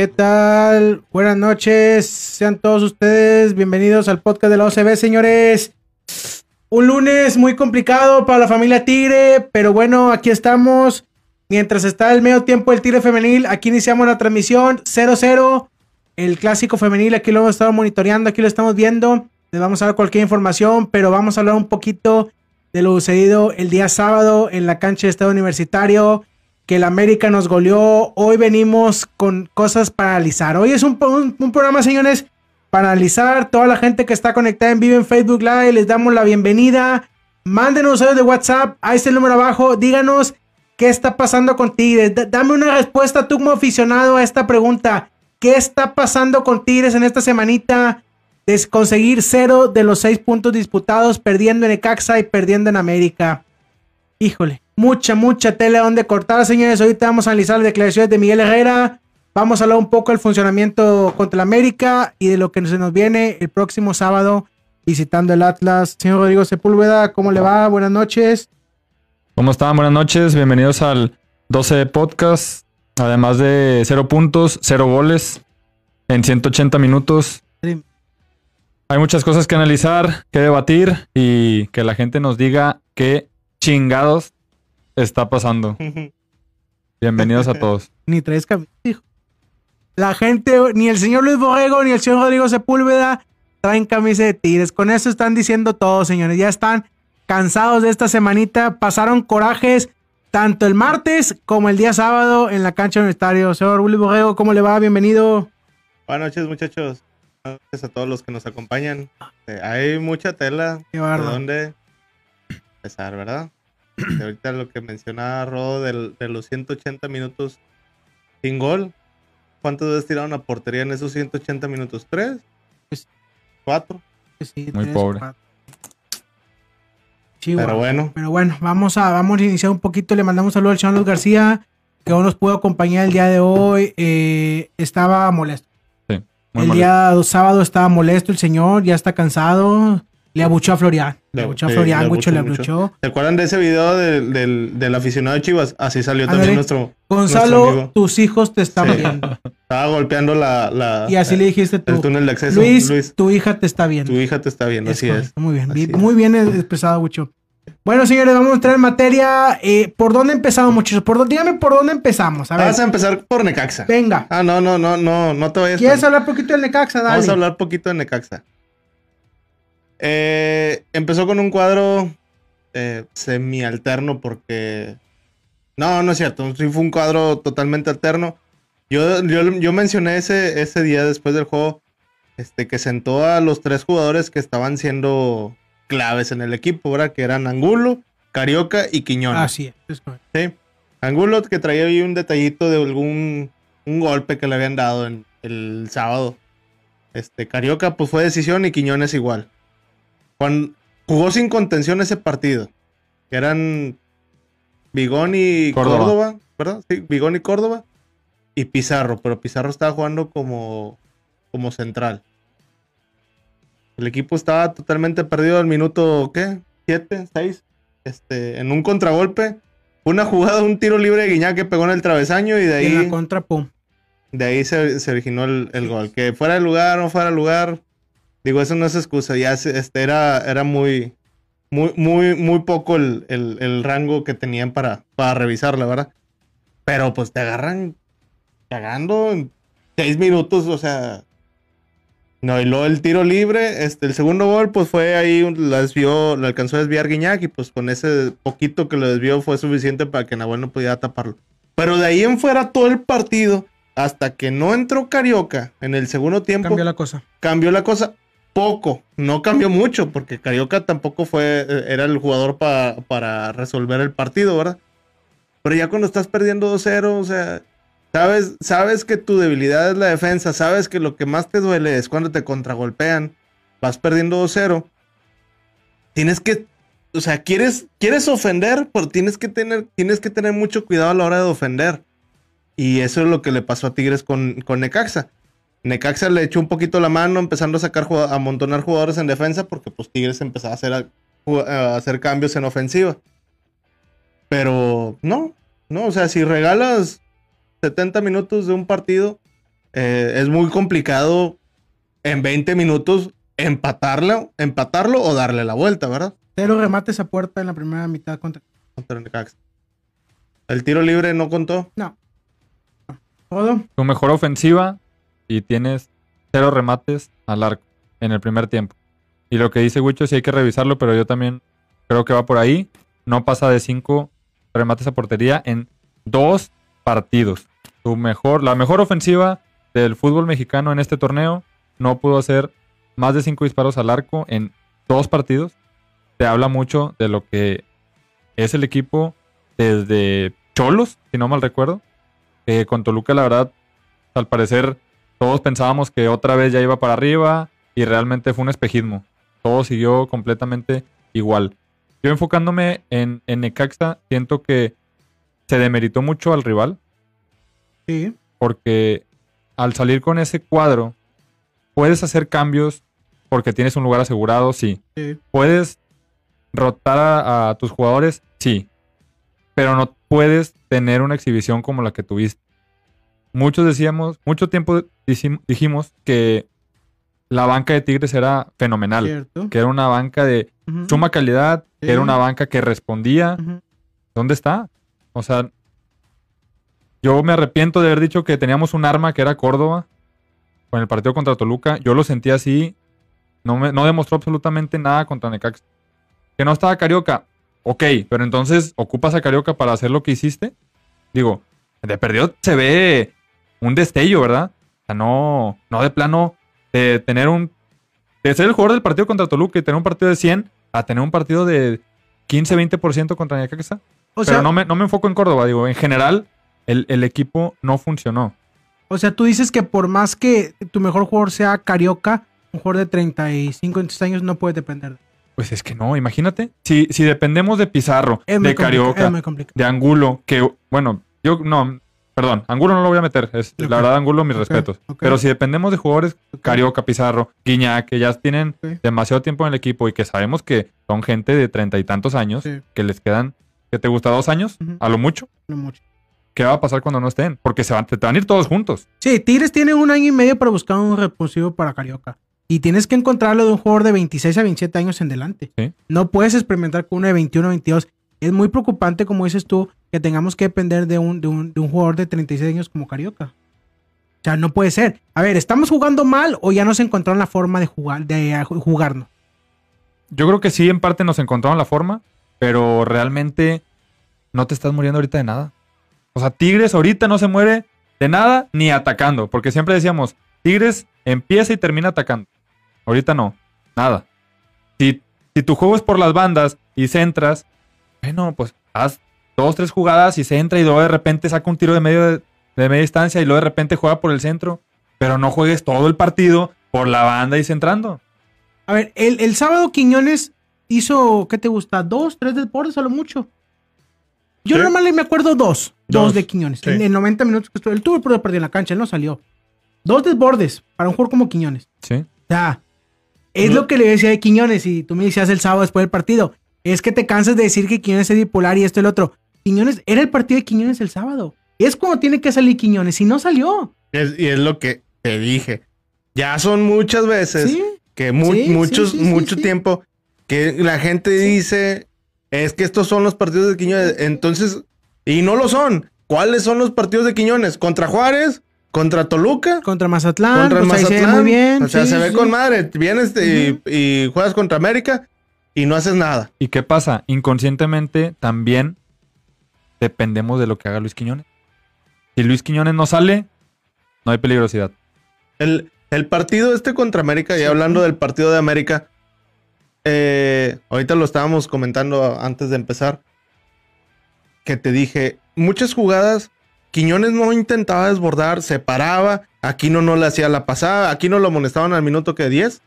¿Qué tal? Buenas noches. Sean todos ustedes bienvenidos al podcast de la OCB, señores. Un lunes muy complicado para la familia Tigre, pero bueno, aquí estamos. Mientras está el medio tiempo del Tigre Femenil, aquí iniciamos la transmisión 0-0. El clásico femenil, aquí lo hemos estado monitoreando, aquí lo estamos viendo. Les vamos a dar cualquier información, pero vamos a hablar un poquito de lo sucedido el día sábado en la cancha de Estado Universitario que el América nos goleó. Hoy venimos con cosas para analizar. Hoy es un, programa, señores, para analizar. Toda la gente que está conectada en vivo en Facebook Live, les damos la bienvenida. Mándenos audios de WhatsApp. Ahí está el número abajo. Díganos qué está pasando con Tigres. Dame una respuesta tú como aficionado a esta pregunta. ¿Qué está pasando con Tigres en esta semanita? De conseguir cero de los seis puntos disputados, perdiendo en Ecaxa y perdiendo en América. Híjole, mucha, mucha tela donde cortar, señores. Ahorita vamos a analizar las declaraciones de Miguel Herrera. Vamos a hablar un poco del funcionamiento contra el América y de lo que se nos viene el próximo sábado visitando el Atlas. Señor Rodrigo Sepúlveda, ¿cómo le va? Buenas noches. ¿Cómo están? Buenas noches. Bienvenidos al 12 Podcast. Además de cero puntos, cero goles en 180 minutos. Hay muchas cosas que analizar, que debatir y que la gente nos diga qué chingados está pasando. Bienvenidos a todos. Ni tres camisas. La gente, ni el señor Luis Borrego, ni el señor Rodrigo Sepúlveda traen camisa de tigres. Con eso están diciendo todo, señores. Ya están cansados de esta semanita. Pasaron corajes tanto el martes como el día sábado en la cancha universitario. Señor Luis Borrego, ¿cómo le va? Bienvenido. Buenas noches, muchachos. Buenas noches a todos los que nos acompañan. Hay mucha tela. Qué de dónde empezar, ¿verdad? De ahorita lo que mencionaba Rodo de, de, los 180 minutos sin gol. ¿Cuántas veces tiraron a portería en esos 180 minutos? ¿Tres? Pues, ¿Cuatro? Sí, Muy pobre. Cuatro. Sí, pero bueno. Pero bueno, vamos a, vamos a iniciar un poquito. Le mandamos saludos al señor García, que aún nos pudo acompañar el día de hoy. Eh, estaba molesto. Sí, el molesto. día sábado estaba molesto el señor, ya está cansado. Le abuchó a Florian. Le abuchó a Florian, le abuchó. ¿Se acuerdan de ese video del, del, del aficionado de Chivas? Así salió también nuestro. Gonzalo, nuestro tus hijos te están Sí. viendo. Estaba golpeando la. la Y así le dijiste tú. El túnel de acceso. Luis, Luis, tu hija te está viendo. tu hija te está viendo, así es. Muy bien, Así bien- es. muy bien expresado, Bucho. Bueno, señores, vamos a entrar en materia. Eh, ¿Por dónde empezamos, muchachos? ¿Por dígame por dónde empezamos. A ver, Vamos a empezar por Necaxa. venga. Ah, no, no, no, no, no te vayas. ¿Quieres hablar poquito del Necaxa? Dale. Vamos a hablar poquito de Necaxa. Eh, empezó con un cuadro eh, semi-alterno porque... No, no es cierto. Sí fue un cuadro totalmente alterno. Yo, yo, yo mencioné ese, ese día después del juego este, que sentó a los tres jugadores que estaban siendo claves en el equipo, ¿verdad? Que eran Angulo, Carioca y Quiñones. Así es. Sí. Angulo que traía ahí un detallito de algún un golpe que le habían dado en el sábado. Este, Carioca, pues fue decisión y Quiñones igual. Juan jugó sin contención ese partido. Que eran Bigón y Córdoba. Córdoba. ¿verdad? Sí, Bigón y Córdoba. Y Pizarro, pero Pizarro estaba jugando como, como central. El equipo estaba totalmente perdido al minuto, ¿qué? ¿Siete? ¿Seis? Este, en un contragolpe. Una jugada, un tiro libre de Guiñac que pegó en el travesaño y de Y en ahí, la contra, pum. de ahí se, se originó el, el gol. Que fuera de lugar o no fuera de lugar, digo, eso no es excusa. Ya este, era, era muy, muy, muy, muy poco el, el- el rango que tenían para, para revisar, la verdad. Pero pues te agarran cagando en seis minutos, o sea. No, y luego el tiro libre, este, el segundo gol, pues fue ahí, la desvió, lo alcanzó a desviar Guiñac y pues con ese poquito que lo desvió fue suficiente para que Nahuel no pudiera taparlo. Pero de ahí en fuera todo el partido, hasta que no entró Carioca en el segundo tiempo, Cambió la cosa. cambió la cosa poco, no cambió mucho, porque Carioca tampoco fue, eh, era el jugador pa- para resolver el partido, ¿verdad? Pero ya cuando estás perdiendo 2-0, o sea, sabes, sabes que tu debilidad es la defensa, sabes que lo que más te duele es cuando te contragolpean vas perdiendo 2-0, tienes que, o sea, quieres, quieres ofender, pero tienes que tener, tienes que tener mucho cuidado a la hora de ofender. Y eso es lo que le pasó a Tigres con, con Necaxa. Necaxa le echó un poquito la mano empezando a sacar a amontonar jugadores en defensa porque pues Tigres empezaba a hacer, a hacer cambios en ofensiva. Pero no, no, o sea, si regalas 70 minutos de un partido, eh, es muy complicado en 20 minutos empatarlo, empatarlo o darle la vuelta, ¿verdad? Cero remates a puerta en la primera mitad contra, contra Necaxa. ¿El tiro libre no contó? No. Todo. Tu mejor ofensiva y tienes cero remates al arco en el primer tiempo. Y lo que dice Wicho sí hay que revisarlo, pero yo también creo que va por ahí. No pasa de cinco remates a portería en dos partidos. Tu mejor, la mejor ofensiva del fútbol mexicano en este torneo no pudo hacer más de cinco disparos al arco en dos partidos. Te habla mucho de lo que es el equipo desde Cholos, si no mal recuerdo. Eh, con Toluca, la verdad, al parecer todos pensábamos que otra vez ya iba para arriba y realmente fue un espejismo. Todo siguió completamente igual. Yo enfocándome en, en Necaxa, siento que se demeritó mucho al rival. Sí. Porque al salir con ese cuadro, puedes hacer cambios porque tienes un lugar asegurado, sí. Sí. Puedes rotar a, a tus jugadores, sí. Pero no puedes tener una exhibición como la que tuviste. Muchos decíamos, mucho tiempo dijim- dijimos que la banca de Tigres era fenomenal. Cierto. Que era una banca de suma calidad, que era una banca que respondía. ¿Dónde está? O sea, yo me arrepiento de haber dicho que teníamos un arma que era Córdoba con el partido contra Toluca. Yo lo sentí así. No, me, no demostró absolutamente nada contra Necaxa. Que no estaba Carioca. Ok, pero entonces ocupas a Carioca para hacer lo que hiciste. Digo, de perdido se ve un destello, ¿verdad? O sea, no, no de plano de tener un. De ser el jugador del partido contra Toluca y tener un partido de 100 a tener un partido de 15-20% contra Necaxa. O sea, Pero no me, no me enfoco en Córdoba, digo, en general, el, el equipo no funcionó. o sea, tú dices que por más que tu mejor jugador sea Carioca, un jugador de 35 26 años no puede depender. Pues es que no, imagínate. Si, si dependemos de Pizarro, Es de Carioca, de Angulo, que, bueno, yo no, perdón, Angulo no lo voy a meter. Es. La verdad, Angulo, mis respetos. Pero si dependemos de jugadores, Carioca, Pizarro, Guiñac, que ya tienen demasiado tiempo en el equipo y que sabemos que son gente de treinta y tantos años, Sí. que les quedan, que te gusta dos años, a lo mucho. No mucho. ¿Qué va a pasar cuando no estén? Porque se van, te van a ir todos juntos. Sí, Tigres tiene un año y medio para buscar un repulsivo para Carioca. Y tienes que encontrarlo de un jugador de 26 a 27 años en delante. Sí. No puedes experimentar con uno de 21 a 22. Es muy preocupante, como dices tú, que tengamos que depender de un, de un, de un jugador de 36 años como Carioca. O sea, no puede ser. A ver, ¿estamos jugando mal o ya nos encontraron la forma de jugar, de eh, jugarnos? Yo creo que sí, en parte nos encontraron la forma, pero realmente no te estás muriendo ahorita de nada. O sea, Tigres ahorita no se muere de nada ni atacando, porque siempre decíamos, Tigres empieza y termina atacando. Ahorita no, nada. Si, si tu juego es por las bandas y centras, bueno, pues haz dos, tres jugadas y centra y luego de repente saca un tiro de medio de, de media distancia y luego de repente juega por el centro, pero no juegues todo el partido por la banda y centrando. A ver, el, el sábado Quiñones hizo, ¿qué te gusta? ¿Dos, tres deportes a lo mucho? Yo Sí. normalmente me acuerdo dos. Dos, Dos, de Quiñones. sí. En, en 90 minutos que estuvo. Él tuvo el perdido en la cancha, él no salió. Dos desbordes para un jugador como Quiñones. Sí. O sea, es lo que le decía de Quiñones y tú me decías el sábado después del partido. Es que te cansas de decir que Quiñones es bipolar y esto y el otro. Quiñones, era el partido de Quiñones el sábado. Es cuando tiene que salir Quiñones y no salió. Es- y es lo que te dije. Ya son muchas veces ¿Sí? que mu- Sí, muchos, mucho tiempo que la gente dice es que estos son los partidos de Quiñones. Entonces, y no lo son. ¿Cuáles son los partidos de Quiñones? ¿Contra Juárez? ¿Contra Toluca? Contra Mazatlán. contra pues ahí se ve Mazatlán. muy bien. O sea, se ve con madre. Vienes y- y, juegas contra América y no haces nada. ¿Y qué pasa? Inconscientemente también dependemos de lo que haga Luis Quiñones. Si Luis Quiñones no sale, no hay peligrosidad. El, el partido este contra América, y hablando del partido de América, eh, ahorita lo estábamos comentando antes de empezar, que te dije, muchas jugadas, Quiñones no intentaba desbordar, se paraba, Aquino no le hacía la pasada, Aquino lo amonestaban al minuto que 10.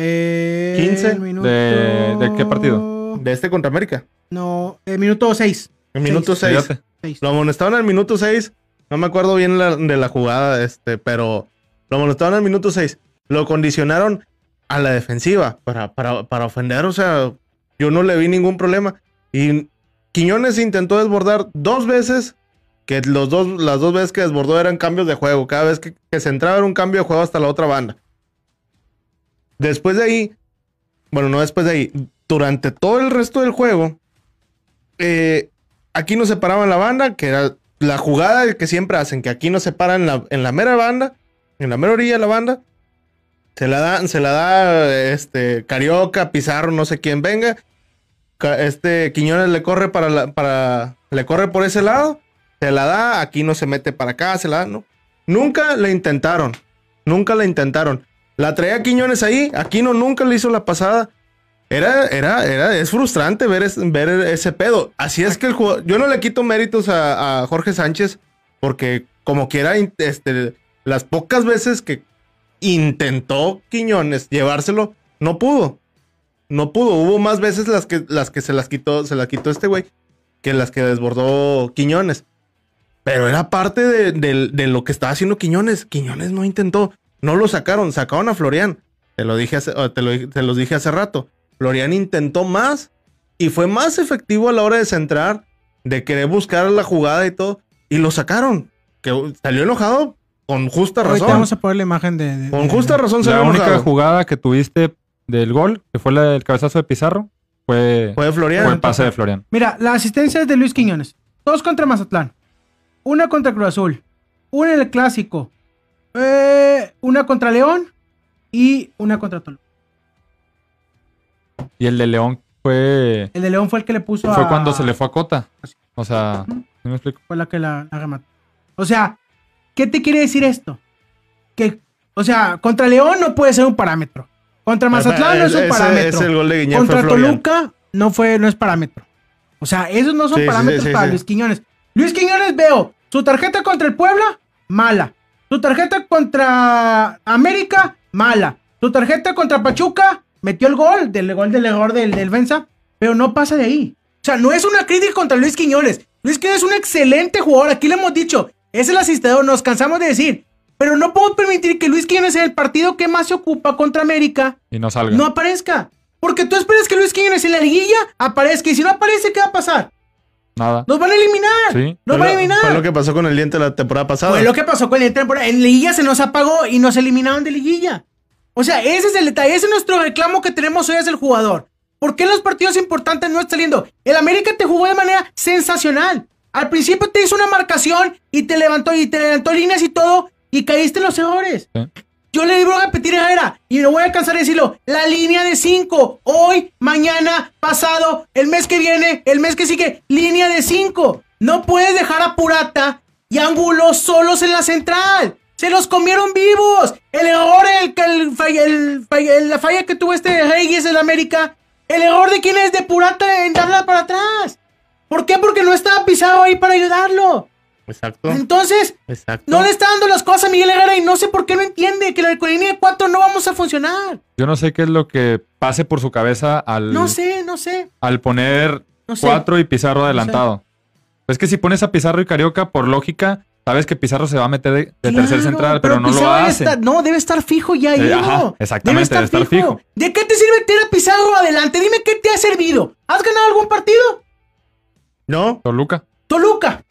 Eh, 15 el minuto... ¿De- de qué partido? De este contra América. No, el minuto 6. El minuto 6. Fíjate. Lo amonestaron al minuto 6. No me acuerdo bien la- de la jugada, este, pero lo amonestaron al minuto 6. Lo condicionaron a la defensiva para, para, para ofender. O sea, yo no le vi ningún problema. Y Quiñones intentó desbordar dos veces. Que los dos, las dos veces que desbordó eran cambios de juego. Cada vez que, que se entraba era un cambio de juego hasta la otra banda. Después de ahí, bueno, no después de ahí, durante todo el resto del juego, eh, aquí nos separaban la banda, que era la jugada que siempre hacen, que aquí nos separan la, en la mera banda, en la mera orilla de la banda. Se la da, se la da este Carioca, Pizarro, no sé quién venga. Este Quiñones le corre para la, para. Le corre por ese lado. Se la da, aquí no se mete para acá, se la da, ¿no? Nunca le intentaron. Nunca la intentaron. La traía Quiñones ahí. Aquino nunca le hizo la pasada. Era, era, era, es frustrante ver, ver ese pedo. Así es que el jugador, yo no le quito méritos a, Jorge Sánchez, porque como quiera, este, las pocas veces que intentó Quiñones llevárselo, no pudo. No pudo. Hubo más veces las que, las que se las quitó, se las quitó este güey, que las que desbordó Quiñones. Pero era parte de- de lo que estaba haciendo Quiñones. Quiñones no intentó. No lo sacaron, sacaron a Florian. Te lo dije hace, te lo, te los dije hace rato. Florian intentó más y fue más efectivo a la hora de centrar, de querer buscar la jugada y todo. Y lo sacaron. Que salió enojado con justa Ahorita razón. vamos a poner la imagen de... de- Con de- justa razón La única enojado. jugada que tuviste del gol, que fue la del cabezazo de Pizarro, fue, Fue Florian. fue el pase de Florian. Mira, la asistencia es de Luis Quiñones. Dos contra Mazatlán. Una contra Cruz Azul. Una en el Clásico. Eh, una contra León. Y una contra Toluca. Y el de León fue, El de León fue el que le puso fue a- cuando se le fue a Cota. O sea, Ujú. ¿sí me explico? Fue la que la, la remató. O sea, ¿qué te quiere decir esto? Que, o sea, contra León no puede ser un parámetro. Contra Mazatlán no es un Ese- parámetro. ese el gol de Guiñac Contra. Toluca no fue, no es parámetro. O sea, esos no son Sí, parámetros sí, sí, para sí. Luis Quiñones. Luis Quiñones veo su tarjeta contra el Puebla, mala. Su tarjeta contra América, mala. Su tarjeta contra Pachuca, metió el gol, del gol del error del, del Venza, pero no pasa de ahí. O sea, no es una crítica contra Luis Quiñones. Luis Quiñones es un excelente jugador, aquí le hemos dicho, es el asistidor, nos cansamos de decir. Pero no puedo permitir que Luis Quiñones en el partido que más se ocupa contra América Y no salga. no aparezca. Porque tú esperas que Luis Quiñones en la liguilla aparezca. Y si no aparece, ¿qué va a pasar? Nada. Nos van a eliminar. Sí. Nos van a eliminar. Fue lo que pasó con el diente la temporada pasada. Fue lo que pasó con el temporada. En liguilla se nos apagó y nos eliminaron de liguilla. O sea, ese es el detalle. Ese es nuestro reclamo que tenemos hoy hacia el jugador. ¿Por qué en los partidos importantes no está saliendo? El América te jugó de manera sensacional. Al principio te hizo una marcación y te levantó y te levantó líneas y todo y caíste en los errores. Sí. Yo le digo a repetir a Herrera y no voy a cansar de decirlo. La línea de 5. Hoy, mañana, pasado, el mes que viene, el mes que sigue. Línea de 5. No puedes dejar a Purata y Angulo solos en la central. Se los comieron vivos. El error, el, el, el la falla que tuvo este Reyes en América. El error de quién es de Purata en darla para atrás. ¿Por qué? Porque no estaba pisado ahí para ayudarlo. Exacto. Entonces, Exacto. no le está dando las cosas a Miguel Herrera y no sé por qué no entiende que la línea de 4 no vamos a funcionar. Yo no sé qué es lo que pase por su cabeza al, No sé, no sé. al poner No sé. cuatro y Pizarro adelantado. Es que si pones a Pizarro y Carioca, por lógica, sabes que Pizarro se va a meter de, de Claro, tercer central, pero, no lo Pizarro hace. estar- no, debe estar fijo ya ahí. Eh, ajá, ¿no? exactamente, debe estar fijo. ¿De qué te sirve tener a Pizarro adelante? Dime qué te ha servido. ¿Has ganado algún partido? No. Toluca. Toluca.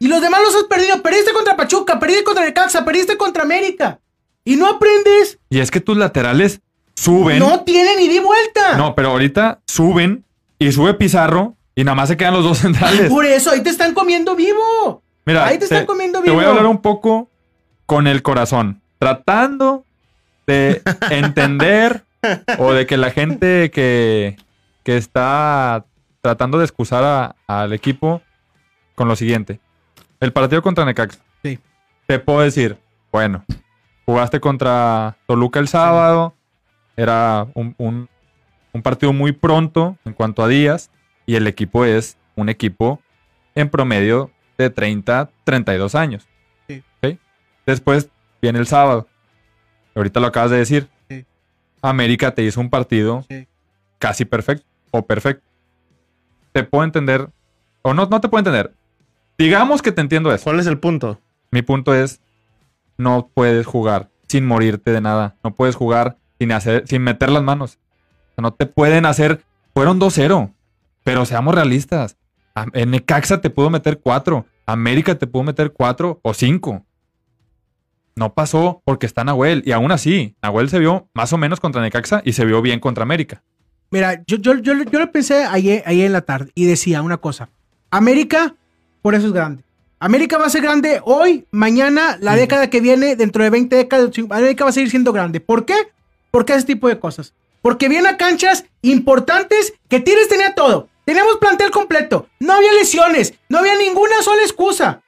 Y los demás los has perdido. Perdiste contra Pachuca, perdiste contra Necaxa, perdiste contra América. Y no aprendes. Y es que tus laterales suben. No tienen ni di vuelta. No, pero ahorita suben y sube Pizarro y nada más se quedan los dos centrales. Por eso, ahí te están comiendo vivo. Mira, ahí te están comiendo Te voy a vivo. hablar un poco con el corazón, tratando de entender o de que la gente que, que está tratando de excusar a- al equipo con lo siguiente. El partido contra Necaxa. Sí. Te puedo decir, bueno, jugaste contra Toluca el sábado, era un, un- un partido muy pronto en cuanto a días y el equipo es un equipo en promedio de 30, 32 años. Sí. Después viene el sábado. Ahorita lo acabas de decir. Sí. América te hizo un partido Sí. casi perfecto o perfecto. Te puedo entender, o no, no te puedo entender. Digamos que te entiendo eso. ¿Cuál es el punto? Mi punto es, no puedes jugar sin morirte de nada. No puedes jugar sin, hacer, sin meter las manos. O sea, no te pueden hacer... Fueron 2-0, pero seamos realistas. En Necaxa te pudo meter 4. América te pudo meter 4 o 5. No pasó porque está Nahuel. Y aún así, Nahuel se vio más o menos contra Necaxa y se vio bien contra América. Mira, yo, yo, yo, yo lo pensé ayer, ayer en la tarde y decía una cosa. América, por eso es grande. América va a ser grande hoy, mañana, la década que viene, dentro de 20 décadas, América va a seguir siendo grande. ¿Por qué? Porque ese tipo de cosas. Porque viene a canchas importantes que Tigres tenía todo. Teníamos plantel completo. No había lesiones. No había ninguna sola excusa.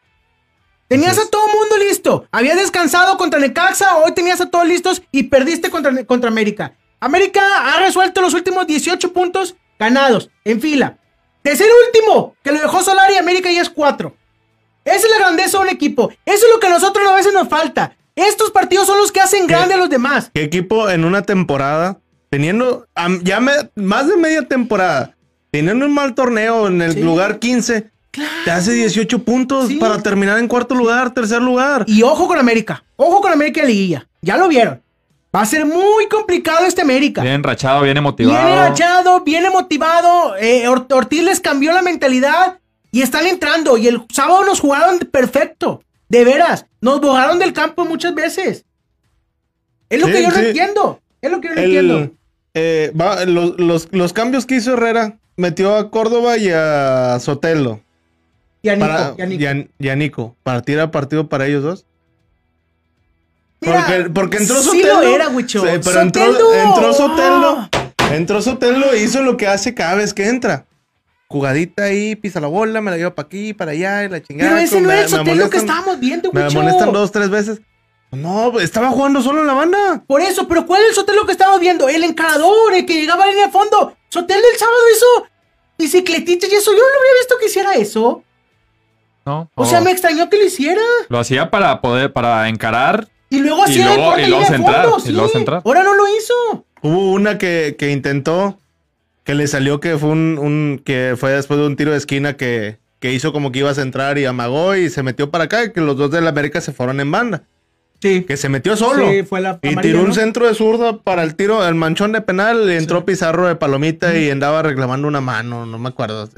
Tenías a todo mundo listo. Había descansado contra Necaxa, hoy tenías a todos listos y perdiste contra, contra América. América ha resuelto los últimos 18 puntos ganados en fila. De ser último, que lo dejó Solari, América ya es 4. Esa es la grandeza de un equipo. Eso es lo que a nosotros a veces nos falta. Estos partidos son los que hacen grande a los demás. ¿Qué equipo en una temporada, teniendo ya me- más de media temporada, teniendo un mal torneo en el Sí. lugar 15, te hace 18 puntos Sí. para terminar en cuarto lugar, tercer lugar? Y ojo con América. Ojo con América en liguilla. Ya lo vieron. Va a ser muy complicado este América. Bien enrachado, bien emotivado. Viene agachado, viene motivado. eh, Or- Ortiz les cambió la mentalidad y están entrando. Y el sábado nos jugaron perfecto. De veras. Nos borraron del campo muchas veces. Es lo Sí, que yo no entiendo. Es lo que yo no entiendo. Eh, va- los, los- los cambios que hizo Herrera, metió a Córdoba y a Sotelo. Y a Nico, Para, y a Nico. y a- y a Nico, para tirar partido para ellos dos. Mira, porque, porque entró sí Sotelo. lo era, Wicho. Sí, pero entró, Sotelo. entró Sotelo. Ah. Entró Sotelo e hizo lo que hace cada vez que entra. Jugadita ahí, pisa la bola, me la lleva para aquí, para allá, y la chingada. Pero ese no me- era el me Sotelo que estábamos viendo, Me Wicho. amonestan dos, tres veces. No, estaba jugando solo en la banda. Por eso, pero ¿cuál es el Sotelo que estamos viendo? El encarador, el que llegaba a línea de fondo. Sotelo el sábado hizo bicicletitas y eso. Yo no había visto que hiciera eso. ¿no? O sea, O me extrañó que lo hiciera. Lo hacía para poder, para encarar. Y luego Y hacía luego- y luego línea de centrar, fondo, y sí. luego centrar. Ahora no lo hizo. Hubo una que, que intentó, que le salió que fue un, un- que fue después de un tiro de esquina que, que hizo como que iba a centrar y amagó y se metió para acá, y que los dos de la América se fueron en banda. Sí. Que se metió solo. Sí, fue la y amarilla, tiró un centro de zurda para el tiro, el manchón de penal, y entró Pizarro de palomita y andaba reclamando una mano, no me acuerdo.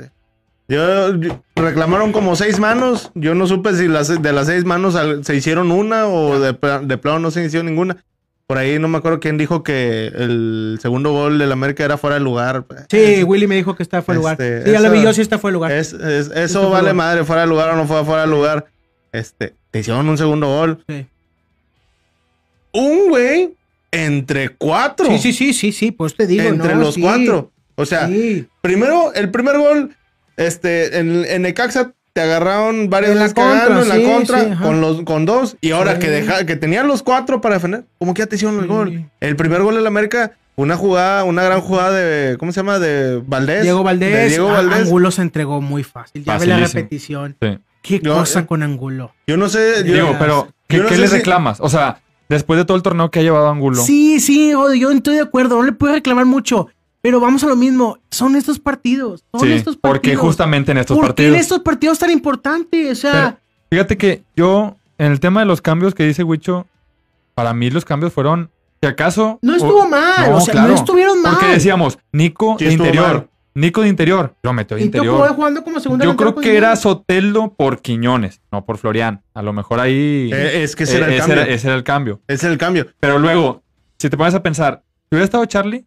Yo, yo- reclamaron como seis manos. Yo no supe si las, de las seis manos se hicieron una o de, de plano no se hicieron ninguna. Por ahí no me acuerdo quién dijo que el segundo gol del América era fuera de lugar. Sí, Willy me dijo que está fuera de lugar. Este, Sí, ya lo vi yo, sí está fuera de lugar. Es, es- eso vale madre, fuera de lugar o no fue fuera de lugar. Este, te hicieron un segundo gol. Sí. Un güey entre cuatro. sí, sí, sí, sí, sí, pues te digo. entre no, los sí, cuatro. O sea, sí. primero, el primer gol, este, en, en Necaxa te agarraron varias En la veces contra, cagando en la sí, contra sí, con los con dos y ahora Sí. que deja, que tenían los cuatro para defender, como que ya te hicieron el gol. El primer gol del América, una jugada, una gran jugada de ¿cómo se llama? de Valdés. Diego Valdés. De Diego a- Valdés. Angulo se entregó muy fácil. Ya ve la repetición. Sí. Qué Yo- cosa con Angulo. Yo no sé, yo- Digo, pero ¿qué, no le si- reclamas? O sea, después de todo el torneo que ha llevado Angulo. Sí, sí, yo estoy de acuerdo. No le puedo reclamar mucho. Pero vamos a lo mismo. Son estos partidos. Son Sí, estos partidos. porque justamente en estos ¿Por qué partidos. en estos partidos tan importantes? O sea, Pero- Fíjate que yo, en el tema de los cambios que dice Wicho, para mí los cambios fueron, si acaso... no estuvo o- mal. No, o sea, claro. no estuvieron mal. Porque decíamos, Nico Sí de interior. mal. Nico de interior. Lo metió de y interior. jugando como segundo Yo creo con que era. Soteldo por Quiñones, no por Florian. A lo mejor ahí... Eh, es que ese era el eh, cambio. Era, ese era el cambio. Ese es el cambio. Pero luego, si te pones a pensar, si hubiera estado Charlie,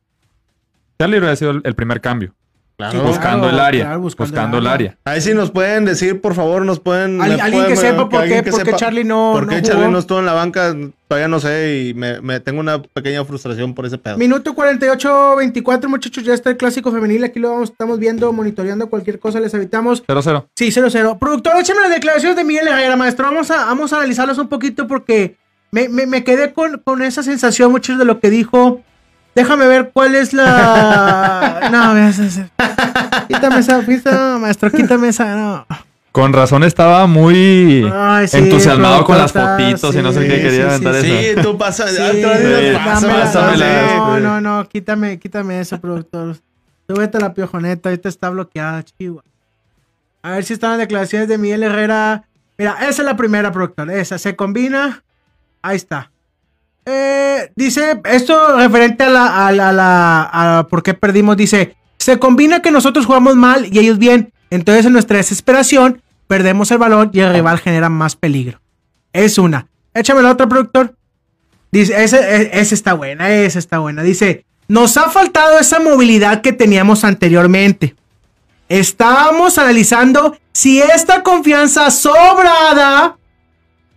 Charlie hubiera sido el, primer cambio. Claro. Buscando el área. claro, buscando buscando, el el área. Ahí sí nos pueden decir, por favor, nos pueden. Al- alguien que sepa por qué, que por qué sepa Charlie no, ¿Por qué no Charlie no estuvo en la banca? Todavía no sé y me, me tengo una pequeña frustración por ese pedo. Minuto 48-24, muchachos. Ya está el clásico femenil. Aquí lo vamos, estamos viendo, monitoreando cualquier cosa. Les evitamos 0-0. Sí, 0-0. Productor, échame las declaraciones de Miguel Herrera, maestro. Vamos a, vamos a analizarlas un poquito porque me, me- me quedé con, con esa sensación, muchos de lo que dijo. Déjame ver cuál es la. No, me haces. Quítame esa pista, maestro, quítame esa. No. Con razón estaba muy Ay, sí, entusiasmado con las fotitos y no sé qué quería sí, aventar sí, eso. Sí, tú pasa. Sí, ah. No, no, no, quítame, quítame eso, productor. Súbete la piojoneta, ahorita está bloqueada, chihuahua. A ver si están las declaraciones de Miguel Herrera. Mira, esa es la primera, productor. Esa se combina. Ahí está. Eh, dice, esto referente a la, a la, a por qué perdimos, dice, se combina que nosotros jugamos mal y ellos bien. Entonces en nuestra desesperación perdemos el balón y el rival genera más peligro. Es una. Échame la otra, productor. Dice, esa, e- esa está buena, esa está buena. Dice, nos ha faltado esa movilidad que teníamos anteriormente. Estábamos analizando si esta confianza sobrada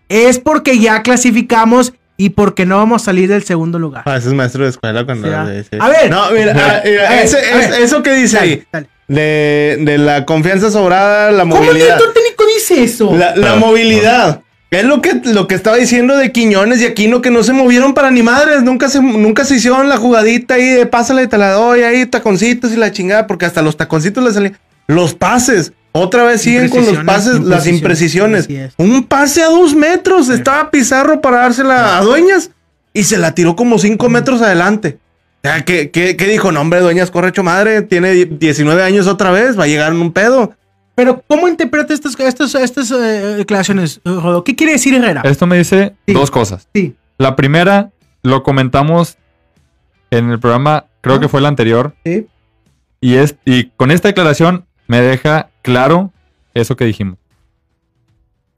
es porque ya clasificamos y porque no vamos a salir del segundo lugar. Ah, ese es maestro de escuela cuando. Sí, ah. sí. A ver. No, mira, ah, A ver, ese- a ver. es- eso que dice Dale, ahí. dale. De, de la confianza sobrada, la ¿Cómo el movilidad. director técnico dice eso? La, la Ah, movilidad. Es lo que, lo que estaba diciendo de Quiñones y Aquino, que no se movieron para ni madres. Nunca se, nunca se hicieron la jugadita ahí de pásale, te la doy ahí, taconcitos y la chingada, porque hasta los taconcitos le salían. Los pases. Otra vez siguen con los Imprecisiones, pases, las imprecisiones. Un pase a dos metros. Estaba Pizarro para dársela a Dueñas y se la tiró como cinco metros adelante. O sea, ¿qué, qué, qué dijo? No, hombre, Dueñas, corre hecho madre. Tiene 19 años otra vez. Va a llegar en un pedo. Pero, ¿cómo interpreta estas, estas, estas eh, declaraciones, Rodo? ¿Qué quiere decir Herrera? Esto me dice Sí. dos cosas. Sí. La primera, lo comentamos en el programa, creo Ah. que fue el anterior, Sí. y, es, y con esta declaración me deja claro eso que dijimos.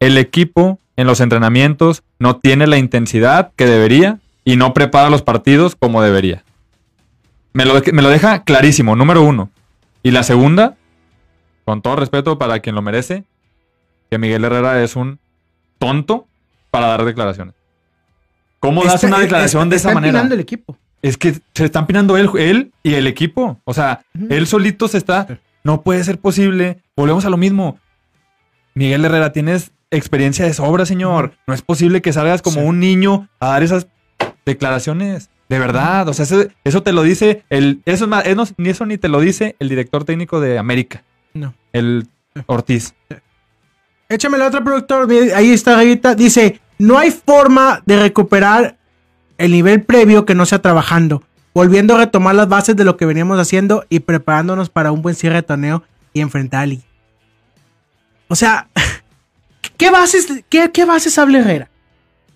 El equipo en los entrenamientos no tiene la intensidad que debería y no prepara los partidos como debería. Me lo, me lo deja clarísimo, número uno. Y la segunda, con todo respeto para quien lo merece, que Miguel Herrera es un tonto para dar declaraciones. ¿Cómo das Está- una declaración está- de esa está manera? el equipo. Es que se está empinando él, él y el equipo. O sea, él solito se está. No puede ser posible. Volvemos a lo mismo. Miguel Herrera, tienes experiencia de sobra, señor. No es posible que salgas como Sí. un niño a dar esas declaraciones. De verdad. O sea, eso, eso te lo dice el. Eso es más, ni eso ni te lo dice el director técnico de América. No. El Ortiz. Échame la otra productor. Ahí está Rita. Dice: No hay forma de recuperar el nivel previo que no sea trabajando. Volviendo a retomar las bases de lo que veníamos haciendo y preparándonos para un buen cierre de torneo y enfrentar a Liga. O sea, ¿qué bases, qué, qué bases habla Herrera?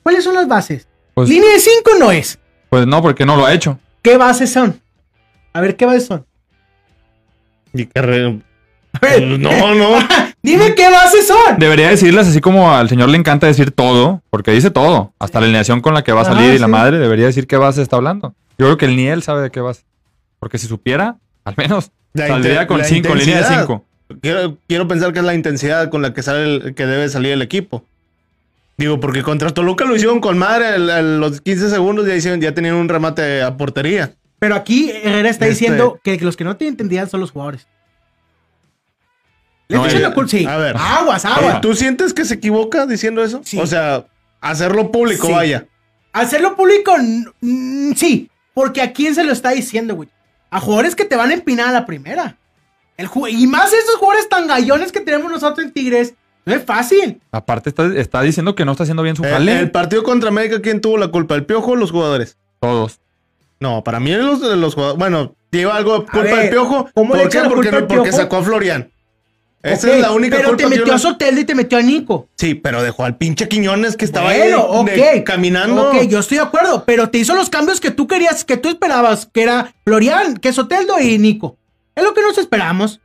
¿Cuáles son las bases? Pues, Línea de 5 no es. pues no, porque no lo ha hecho. ¿Qué bases son? A ver, ¿qué bases son? Y que re- A ver, No, no. dime qué bases son. Debería decirlas así como al señor le encanta decir todo, porque dice todo. Hasta la alineación con la que va a salir y la sí. madre debería decir qué base está hablando. Yo creo que él ni él sabe de qué base. Porque si supiera, al menos La saldría con, la cinco, con línea de intensidad. 5. Quiero, quiero pensar que es la intensidad con la que sale el- que debe salir el equipo. Digo, porque contra Toluca lo hicieron con madre a los 15 segundos ya, hicieron, ya tenían un remate a portería. Pero aquí Herrera está Este- diciendo que los que no te entendían son los jugadores. Le No, está echando eh, culpa. Sí. a ver. Aguas, aguas. ¿Tú sientes que se equivoca diciendo eso? Sí. O sea, hacerlo público, Sí. vaya. Hacerlo público, mm, sí. Porque a quién se lo está diciendo, güey. A jugadores que te van a empinar a la primera. El y más esos jugadores tan gallones que tenemos nosotros en Tigres. No es fácil. Aparte está, está diciendo que no está haciendo bien su El, jale. el partido contra América, ¿quién tuvo la culpa? ¿El piojo o los jugadores? Todos. No, para mí los, los jugadores. Bueno, lleva algo de culpa ver, el piojo. ¿cómo le ¿Por qué? Porque, porque sacó a Florian. Esa es la única Pero culpa te que yo metió a no- Soteldo y te metió a Nico. Sí, pero dejó al pinche Quiñones que estaba bueno, ahí de- caminando. Ok, yo estoy de acuerdo. Pero te hizo los cambios que tú querías, que tú esperabas. Que era Florian, que Soteldo y Nico. Es lo que nos esperamos.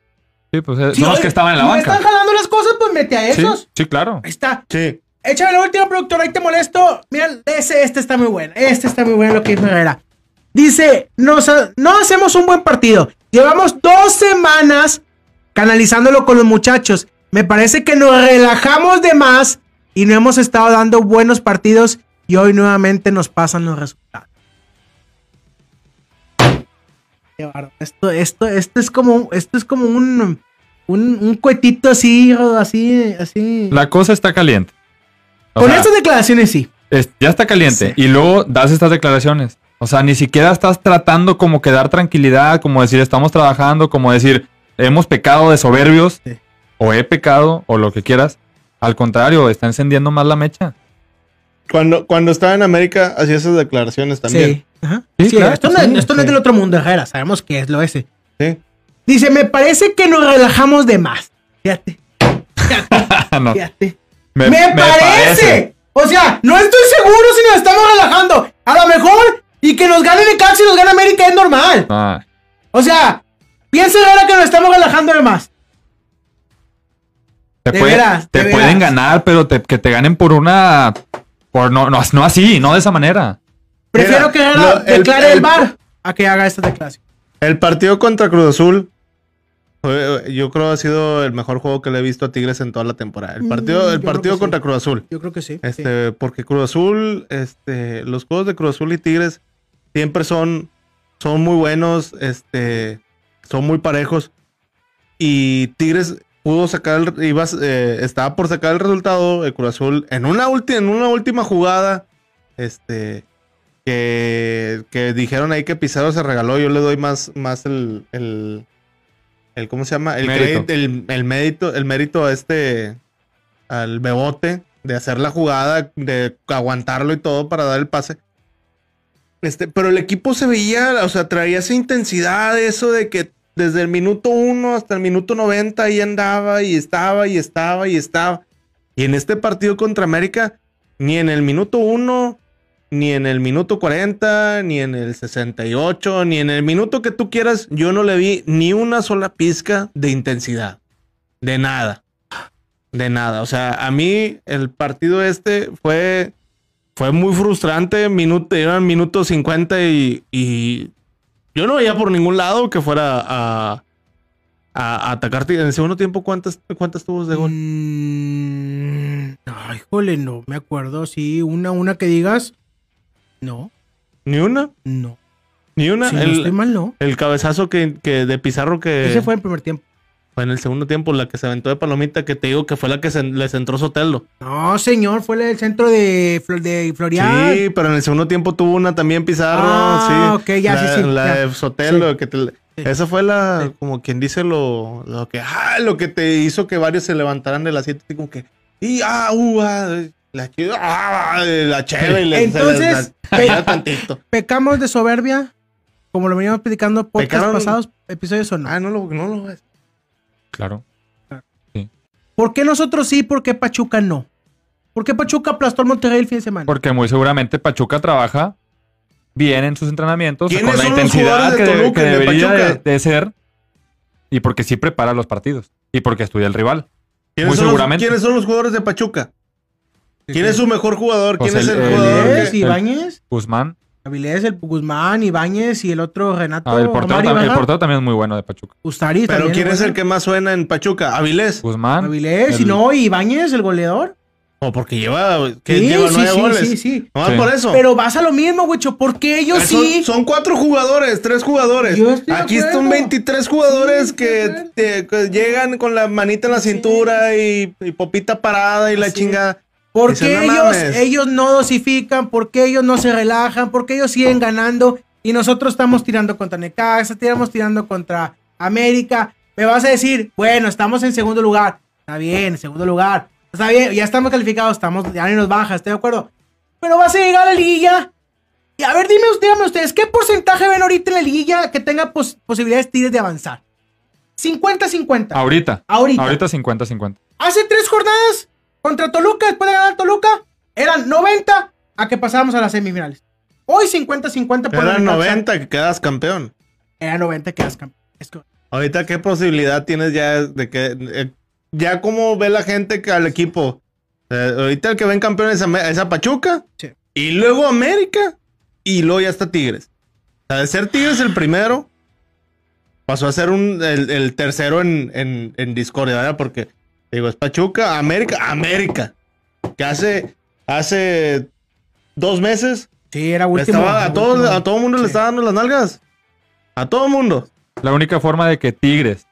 Sí, pues eh, Sí, son los oye, que estaban en la no banca. están jalando las cosas, pues mete a esos. sí, claro. Ahí está. Sí. Échame la última, productora, ahí te molesto. Mira, ese, este está muy bueno. Este está muy bueno lo que dijo Herrera. Dice, nos, no hacemos un buen partido. Llevamos dos semanas canalizándolo con los muchachos. Me parece que nos relajamos de más y no hemos estado dando buenos partidos y hoy nuevamente nos pasan los resultados. Esto, esto, esto es como, esto es como un, un, un cuetito así, así, así. La cosa está caliente. O Con estas declaraciones sí. es- ya está caliente. Sí. Y luego das estas declaraciones. O sea, ni siquiera estás tratando como que dar tranquilidad, como decir estamos trabajando, como decir hemos pecado de soberbios. Sí. o he pecado o lo que quieras. Al contrario, está encendiendo más la mecha. Cuando, cuando estaba en América, hacía esas declaraciones también. Sí. Ajá. Sí, Sí, claro, esto, no, sí, esto no es del otro mundo, Herrera. Sabemos que es lo ese. Sí. Dice, me parece que nos relajamos de más. Fíjate, No, fíjate. me, ¡Me, me parece! O sea, no estoy seguro si nos estamos relajando. A lo mejor, y que nos gane Necaxa y nos gane América es normal. Ah, O sea, piensa Herrera que nos estamos relajando de más. te De puede- veras, te de pueden veras. ganar, pero te- que te ganen por una. Por no, no, no así, no de esa manera. Prefiero Mira, que Herrera lo- el- declare el, el- bar a que haga esta declaración. El partido contra Cruz Azul, fue- yo creo ha sido el mejor juego que le he visto a Tigres en toda la temporada. El Mm, partido, el partido que sí. contra Cruz Azul. Yo creo que sí. sí. Este, porque Cruz Azul, este, los juegos de Cruz Azul y Tigres siempre son, son muy buenos, este, son muy parejos. Y Tigres pudo sacar, el- iba, eh, estaba por sacar el resultado de Cruz Azul en una última, en una última jugada, este, que, que dijeron ahí que Pizarro se regaló. Yo le doy más, más el, el, el ¿cómo se llama? El Mérito. el, el mérito, el mérito a este, al Bebote de hacer la jugada, de aguantarlo y todo para dar el pase. Este, pero el equipo se veía, o sea, traía esa intensidad, eso de que desde el minuto 1 hasta el minuto 90 ahí andaba y estaba y estaba y estaba. Y en este partido contra América, ni en el minuto 1, ni en el minuto 40, ni en el 68, ni en el minuto que tú quieras, yo no le vi ni una sola pizca de intensidad. De nada. De nada. O sea, a mí el partido este fue, muy frustrante. Minuto, eran minutos 50 y, y yo no veía por ningún lado que fuera a, a, a atacarte. En el segundo tiempo, ¿cuántas, cuántas tubos de gol? Mm, ay, jole, no me acuerdo. Sí, una, una que digas. No, Ni una, no. ni una. Si no el, estoy mal, no. el cabezazo que, que de Pizarro que Ese fue en primer tiempo. Fue en el segundo tiempo, la que se aventó de palomita, que te digo que fue la que se, les entró Sotelo. No, señor, fue el centro de, Flo- de Florian. Sí, pero en el segundo tiempo tuvo una también Pizarro. Ah, sí. ok, ya, la, sí, sí, La ya. de Sotelo, Sí. que te- Sí. Esa fue la, Sí. como quien dice, lo, lo que, ah, lo que te hizo que varios se levantaran del asiento, como que, y, ah, uh, ah, la, ah, la chévere, y les- Entonces, la- tantito. Pecamos de soberbia, como lo veníamos platicando podcast Pecaron- pasados, episodios o no. Ah, no lo, no lo Claro. ¿Por qué nosotros sí? ¿Por qué Pachuca no? ¿Por qué Pachuca aplastó al Monterrey el fin de semana? Porque muy seguramente Pachuca trabaja bien en sus entrenamientos ¿Quiénes con la los intensidad que, de Toluca que debería de, ser. Y porque sí prepara los partidos. Y porque estudia el rival. ¿Quiénes, Muy son los, seguramente. ¿Quiénes son los jugadores de Pachuca? ¿Quién es su mejor jugador? Pues ¿Quién es el- el, jugador? Ibáñez, Guzmán. Avilés, el Guzmán, Ibáñez y el otro Renato Ah, el, portero tam- el portero también es muy bueno de Pachuca. Ustari Pero ¿quién es el que más suena en Pachuca? ¿Avilés? Guzmán. Avilés, y el- no, y Ibáñez, el goleador. O porque lleva, que Sí, lleva sí, nueve sí, goles. sí, sí. Nomás Sí. por eso. Pero vas a lo mismo, güicho, porque ellos son, sí. son cuatro jugadores, tres jugadores. Aquí están 23 jugadores Sí, que, acuerdo. te- que llegan con la manita en la cintura y, y popita parada y la chingada. ¿Por Dice, qué "No ellos, mames". ellos no dosifican? ¿Por qué ellos no se relajan? ¿Por qué ellos siguen ganando? Y nosotros estamos tirando contra Necaxa, estamos tirando contra América. Me vas a decir, bueno, estamos en segundo lugar. Está bien, en segundo lugar. Está bien, ya estamos calificados, estamos, ya ni nos baja, estoy de acuerdo. Pero vas a llegar a la liguilla. Y a ver, dime, díganme ustedes, ¿qué porcentaje ven ahorita en la liguilla que tenga pos- posibilidades Tigres de avanzar? 50-50. Ahorita. Ahorita. Ahorita 50-50. Hace tres jornadas contra Toluca, después de ganar Toluca, eran 90 a que pasábamos a las semifinales. Hoy 50-50 por Eran el Necaxa. 90 que quedas campeón. Era 90 que quedas campeón. Es que- Ahorita, ¿qué posibilidad tienes ya de que... eh, ya como ve la gente que al equipo? Eh, ahorita el que ven campeón es, a Pachuca. Sí. Y luego América. Y luego ya está Tigres. O sea, de ser Tigres el primero, pasó a ser un, el, el tercero en, en, en discordia, ¿verdad? Porque, digo, es Pachuca, América, América. Que hace, hace dos meses Sí, era le último. estaba- a, todo, último. a todo mundo le Sí. estaba dando las nalgas. A todo mundo. La única forma de que Tigres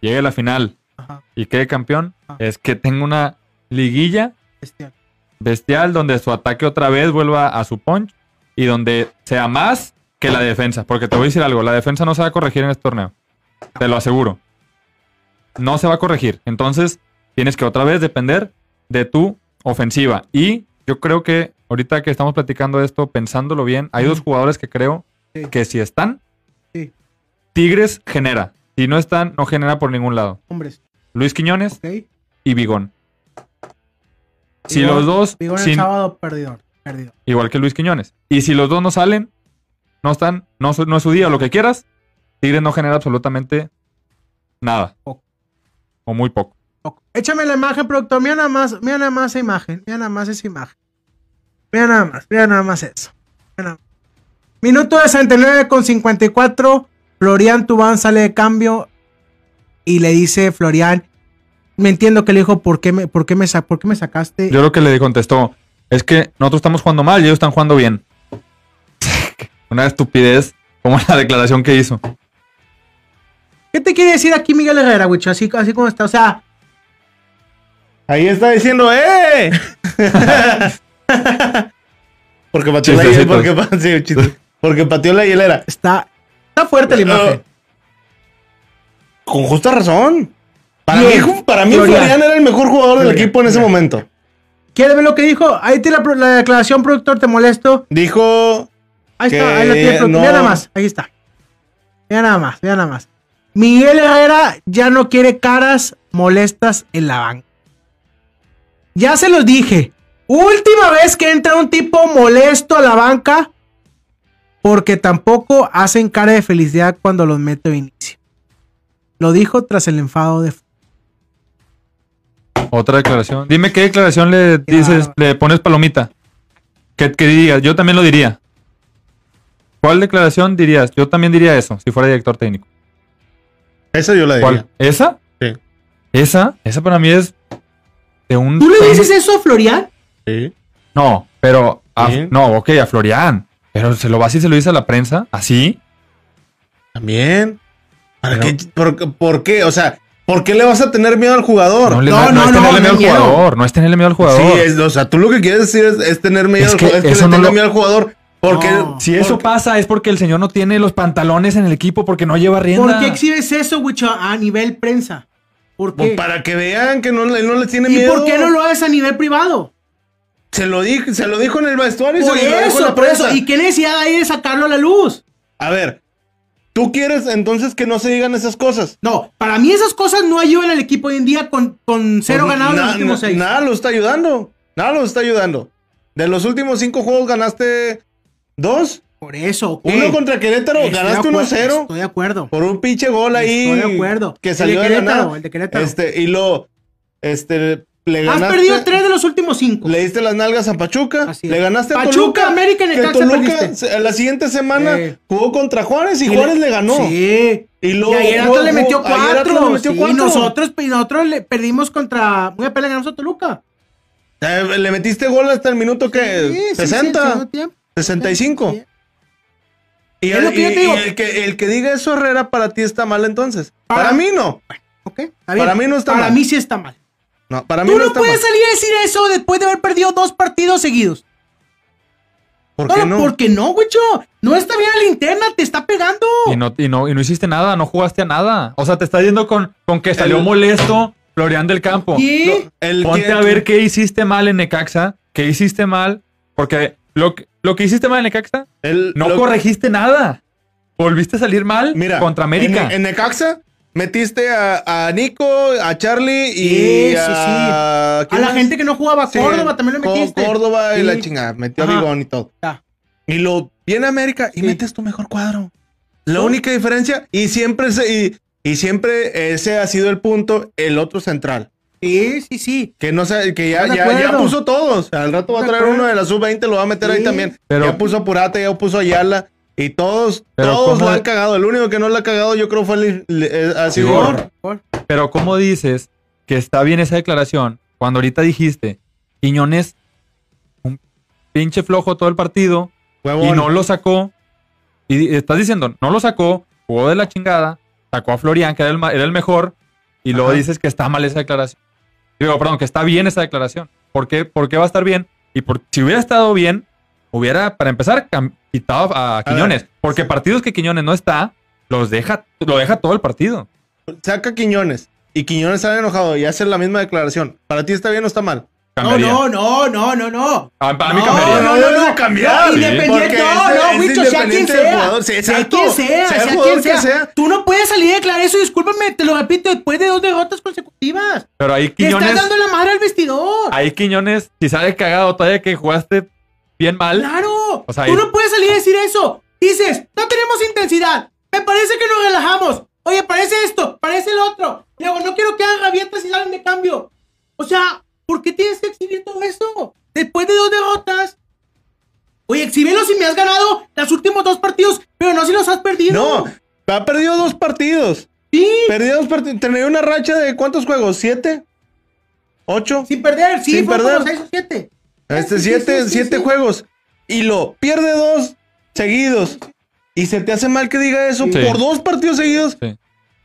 llegue a la final Ajá, y quede campeón es que tenga una liguilla bestial. bestial donde su ataque otra vez vuelva a su punch y donde sea más que la defensa. Porque te voy a decir algo, la defensa no se va a corregir en este torneo. Te lo aseguro. No se va a corregir. Entonces, tienes que otra vez depender de tu ofensiva. Y yo creo que ahorita que estamos platicando esto, pensándolo bien, hay dos jugadores que creo Sí. que si están, Sí. Tigres genera. Si no están, no genera por ningún lado. Hombres. Luis Quiñones Ok. y Bigón. Si Bigón- los dos, Bigón el sin- sábado, perdidor. Perdido. igual que Luis Quiñones. Y si los dos no salen, no están, no, es su día, lo que quieras, Tigres no genera absolutamente nada. O muy poco. Échame la imagen, productor. Mira nada más, mira nada más esa imagen. Mira nada más esa imagen. Mira nada más, mira nada más eso. Mira nada más. Minuto de 69 con 54. Florian Tubán sale de cambio y le dice Florian, me entiendo que le dijo, ¿por qué me, por qué me, sa- por qué me sacaste? Yo creo que le contestó, es que nosotros estamos jugando mal y ellos están jugando bien. Una estupidez como la declaración que hizo. ¿Qué te quiere decir aquí Miguel Herrera, Wicho? Así, así como está. O sea, Ahí está diciendo, ¡eh! porque pateó la Chistecitos. porque, pa- sí, chiste. porque pateó la hielera. está, está fuerte la imagen. Con justa razón. Para Bien. mí, para mí Florian. Florian era el mejor jugador del equipo en ese Florian. momento. ¿Quieres ver lo que dijo? Ahí tiene la, la declaración, productor, te molesto. Dijo, Ahí está, ahí lo tiene, no- Mira nada más, ahí está. Mira nada más, mira nada más. Miguel Herrera ya no quiere caras molestas en la banca. Ya se los dije. Última vez que entra un tipo molesto a la banca. Porque tampoco hacen cara de felicidad cuando los meto de inicio. Lo dijo tras el enfado de Otra declaración. Dime qué declaración le dices, le pones palomita. Que, que digas, yo también lo diría. ¿Cuál declaración dirías? Yo también diría eso, si fuera director técnico. Esa yo la diría. ¿Cuál? ¿Esa? Sí. Esa, esa para mí es de un... ¿Tú le dices eso a Florian? Sí. No, pero... a- Sí. no, ok, a Florian. Pero se lo vas y se lo dice a la prensa, así. También. ¿Para Pero- qué? Por, por qué? O sea, ¿por qué le vas a tener miedo al jugador? No, le- No, no, no, es tenerle no miedo al jugador. No es tenerle miedo al jugador. Sí, es- o sea, tú lo que quieres decir es, es tener miedo Es al que jugador. Es que eso le no tenga lo- miedo al jugador. Porque. No. Si eso porque- pasa es porque el señor no tiene los pantalones en el equipo porque no lleva rienda. ¿Por qué exhibes eso, Wicho, a nivel prensa? ¿Por pues, qué? para que vean que no, le- no le tiene ¿Y miedo. por qué no lo haces a nivel privado? Se lo, dijo, se lo dijo en el vestuario y Por se lo dijo en eso, la por eso. ¿Y qué necesidad hay de sacarlo a la luz? A ver, ¿tú quieres entonces que no se digan esas cosas? No, para mí esas cosas no ayudan al equipo hoy en día con, con cero Pues, ganados en los últimos seis. Nada lo está ayudando. Nada lo está ayudando. De los últimos cinco juegos ganaste dos. Por eso, ¿qué? Uno contra Querétaro, Estoy ganaste acuerdo, 1-0. Estoy de acuerdo. Por un pinche gol ahí. Estoy de acuerdo. Que El salió de de, la Querétaro, nada. el de Querétaro. Este, y lo. Este. Le Has ganaste. perdido tres de los últimos cinco. Le diste las nalgas a Pachuca. Le ganaste a Pachuca, Toluca. América y que Toluca, se- la siguiente semana Eh. jugó contra Juárez y, Y Juárez le, ganó. Sí. Y Y, luego ayer jugó- Atlas le metió ayer cuatro. le metió sí, cuatro. nosotros, y nosotros le perdimos contra. Muy apenas ganamos a Toluca. Eh, le metiste gol hasta el minuto que Sí, sí, sí, 60, segundo tiempo. 65. Sí. Y, Es el, lo que yo y- te digo. y el que, el que diga eso Herrera para ti está mal entonces. Para- Para, mí no. Ok, está bien. Para mí no está Para mal. mí sí está mal. No, para mí Tú no no está puedes mal. salir a decir eso después de haber perdido dos partidos seguidos. ¿Por No, qué no? ¿Por qué no, güey? No está bien la linterna, te está pegando. Y no, y, no, y no hiciste nada, no jugaste a nada. O sea, te está yendo con, con que salió El- molesto Florian del Campo. ¿Y? No, el Ponte que- a ver qué hiciste mal en Necaxa, qué hiciste mal, porque lo, que- lo que hiciste mal en Necaxa, el- no lo- corregiste nada. Volviste a salir mal Mira, contra América. En, en Necaxa metiste a, a Nico, a Charlie y Sí, sí, a... A ¿quién la gente que no jugaba Sí, Córdoba también lo metiste. Córdoba y Sí. la chingada. Metió a. Bigón y todo. Ya. Y lo viene a América y Sí. metes tu mejor cuadro. La única diferencia, y siempre se, y, y siempre ese ha sido el punto, el otro central. Sí, sí, sí. Que no sé, que ya, ya, ya puso todos. Al rato va a traer uno de la sub-20, lo va a meter ahí también. Pero- ya puso a Purata, ya puso a Ayala. Y todos, todos ¿cómo la han cagado. El único que no la ha cagado, yo creo, fue el, el- ha sido Igor. Igor. Por- Pero ¿cómo dices que está bien esa declaración cuando ahorita dijiste, Quiñones, un pinche flojo todo el partido, Huevón. y no lo sacó. Y estás diciendo, no lo sacó, jugó de la chingada, sacó a Florian, que era el, ma- era el mejor, y luego Ajá. dices que está mal esa declaración. Digo, perdón, que está bien esa declaración. ¿Por qué, por qué va a estar bien? Y por, si hubiera estado bien, hubiera, para empezar, quitado a Quiñones. Porque partidos que Quiñones no está, los deja, lo deja todo el partido. Saca Quiñones. y Quiñones sale enojado y hace la misma declaración, ¿para ti está bien o está mal? No, Cambiaría. no, no, no, no, no. Ah, para mí No, cambiaría. no, no, no. cambiar. No, Sí. independiente, no, es- no, Wicho, sea quien sea. sea quien sea, Sea quien sea. sea. Tú no puedes salir a declarar eso, discúlpame, te lo repito, después de dos derrotas consecutivas. Pero ahí Quiñones. estás dando la madre al vestidor. Ahí Quiñones, si sale cagado todavía que jugaste bien mal. Claro. O sea, Tú ahí- no puedes salir a decir eso. Dices, no tenemos intensidad. Me parece que nos relajamos. Oye, parece esto, parece el otro. Y Luego, no quiero que hagan gavietas y salen de cambio. O sea, ¿por qué tienes que exhibir todo eso? Después de dos derrotas. Oye, exhíbelo si me has ganado los últimos dos partidos, pero no si los has perdido. No, ha perdido dos partidos. Sí. Perdió dos partidos. Tenía una racha de ¿cuántos juegos? ¿Siete? ¿Ocho? Sin perder, sí, Sin fue perder. como seis o siete. Este, Sí, siete, sí, sí, siete sí. juegos. Y lo pierde dos seguidos. Y se te hace mal que diga eso Sí. por dos partidos seguidos.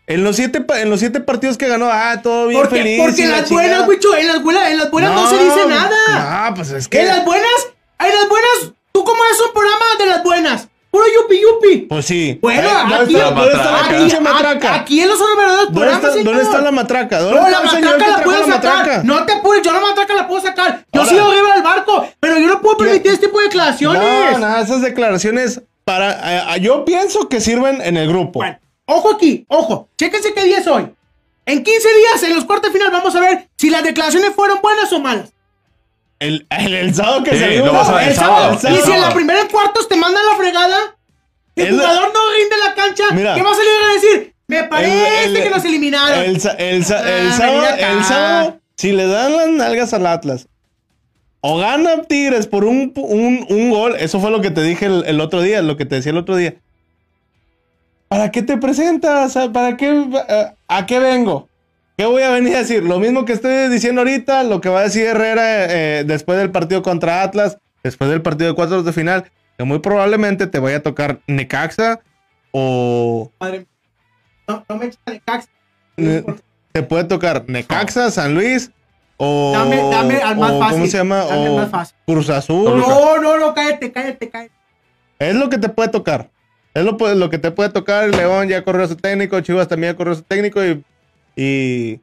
En los siete, en los siete partidos que ganó, ah, todo bien Porque, feliz. porque en la las buenas. Wicho, en las buenas, en las buenas no, se dice nada. No, pues es que. En las buenas, en las buenas, ¿tú cómo es un programa de las buenas? Puro yupi yupi. Pues sí. Bueno, ¿dónde aquí, está, ¿dónde está la pinche aquí- matraca? aquí en los verdaderos ¿Dónde programas, está, ¿Dónde está la matraca? ¿Dónde No, está la matraca la la sacar. No te apures, yo la matraca la puedo sacar. Yo Ahora- sigo arriba del barco, pero yo no puedo permitir este tipo de declaraciones. No, no, esas declaraciones para. eh, yo pienso que sirven en el grupo. Bueno, ojo aquí, ojo. Chéquense qué día es hoy. En 15 días, en los cuartos de final, vamos a ver si las declaraciones fueron buenas o malas. El, el, el sábado que Sí, salió. lo vas a ver El el sábado. sábado. Y si en la primera en cuartos te mandan la fregada, el la- jugador no rinde en la cancha, Mira. ¿qué va a salir a decir? Me parece El- el- que nos eliminaron. El, Ah, sábado, sábado, si le dan las nalgas al Atlas, o gana Tigres por un, un, un gol, eso fue lo que te dije el, el otro día, lo que te decía el otro día. ¿Para qué te presentas? ¿A- ¿Para qué? eh, ¿A qué vengo? ¿Qué voy a venir a decir? Lo mismo que estoy diciendo ahorita, lo que va a decir Herrera eh, después del partido contra Atlas, después del partido de cuartos de final, que muy probablemente te vaya a tocar Necaxa o Madre. No, no me eches a Necaxa. Ne- te puede tocar Necaxa, San Luis o Dame, dame al más o fácil. ¿cómo se llama? Dame al O más fácil. Cruz Azul. No, no, no, cállate, cállate, cállate. Es lo que te puede tocar. Es lo, pu- lo que te puede tocar. León ya corrió a su técnico, Chivas también ya corrió a su técnico y y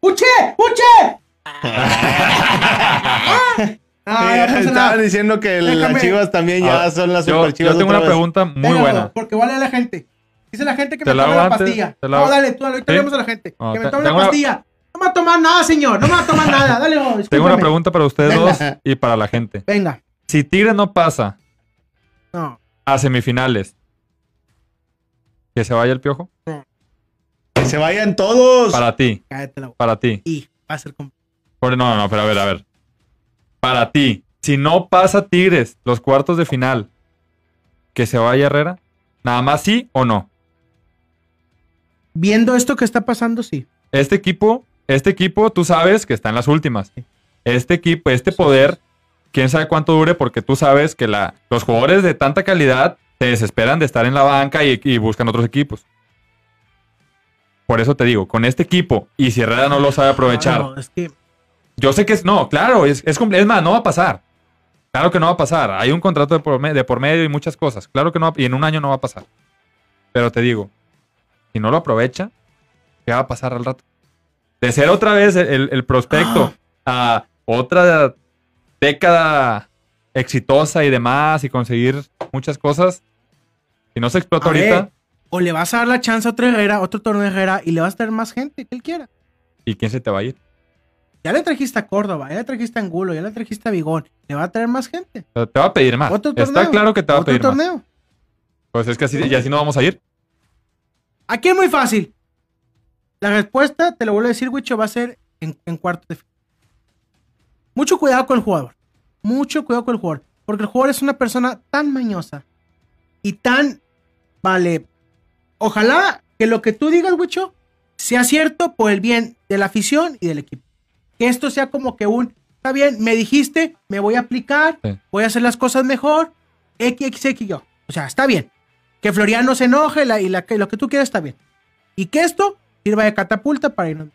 ¡Uche! ¡Uche! Ah, no pasa estaban nada. diciendo que las. Chivas también ya Ah, son las Yo, super yo Chivas. tengo otra una vez. pregunta muy buena. Porque vale a la gente. Dice la gente que Te me la tome la antes, pastilla. te la No, dale, tú, ahorita ¿Sí? vemos a la gente. No, que me tome la tengo una- pastilla. No me va a tomar nada, señor. No me va a tomar nada. Dale, no, Tengo una pregunta para ustedes Venga. dos y para la gente. Venga. Si Tigre no pasa No. a semifinales, ¿que se vaya el piojo? Que se vayan todos. Para ti, Cállate la boca. para ti. Y va a ser. Por- No, no, no, pero a ver, a ver. Para ti, si no pasa Tigres los cuartos de final, ¿que se vaya Herrera? ¿Nada más sí o no? Viendo esto que está pasando, sí. Este equipo, este equipo, tú sabes que está en las últimas. Este equipo, este poder, quién sabe cuánto dure, porque tú sabes que la, los jugadores de tanta calidad se desesperan de estar en la banca y, y buscan otros equipos. Por eso te digo, con este equipo, y si Herrera no lo sabe aprovechar, No, es que. yo sé que es, no, claro, es, es, es más, no va a pasar. Claro que no va a pasar. Hay un contrato de por, me- de por medio y muchas cosas. Claro que no, va- y en un año no va a pasar. Pero te digo, si no lo aprovecha, ¿qué va a pasar al rato? De ser otra vez el, el- el prospecto a otra década exitosa y demás y conseguir muchas cosas, si no se explota A ver, ahorita, o le vas a dar la chance a otro Herrera, otro torneo de Herrera, y le vas a traer más gente que él quiera. ¿y quién se te va a ir? Ya le trajiste a Córdoba, ya le trajiste a Angulo, ya le trajiste a Bigón. Le va a traer más gente. Te va a pedir más. Otro Está torneo. claro que te va a pedir más. torneo. Pues es que así, y así no vamos a ir. Aquí es muy fácil. La respuesta, te lo vuelvo a decir, Wicho, va a ser en, en cuarto de final. Mucho cuidado con el jugador. Mucho cuidado con el jugador. Porque el jugador es una persona tan mañosa y tan. Vale. Ojalá que lo que tú digas, Wicho, sea cierto por el bien de la afición y del equipo. Que esto sea como que un. Está bien, me dijiste, me voy a aplicar, Sí. voy a hacer las cosas mejor. X, X, X, yo. O sea, está bien. Que Floriano se enoje la- y la, que lo que tú quieras está bien. Y que esto sirva de catapulta para irnos.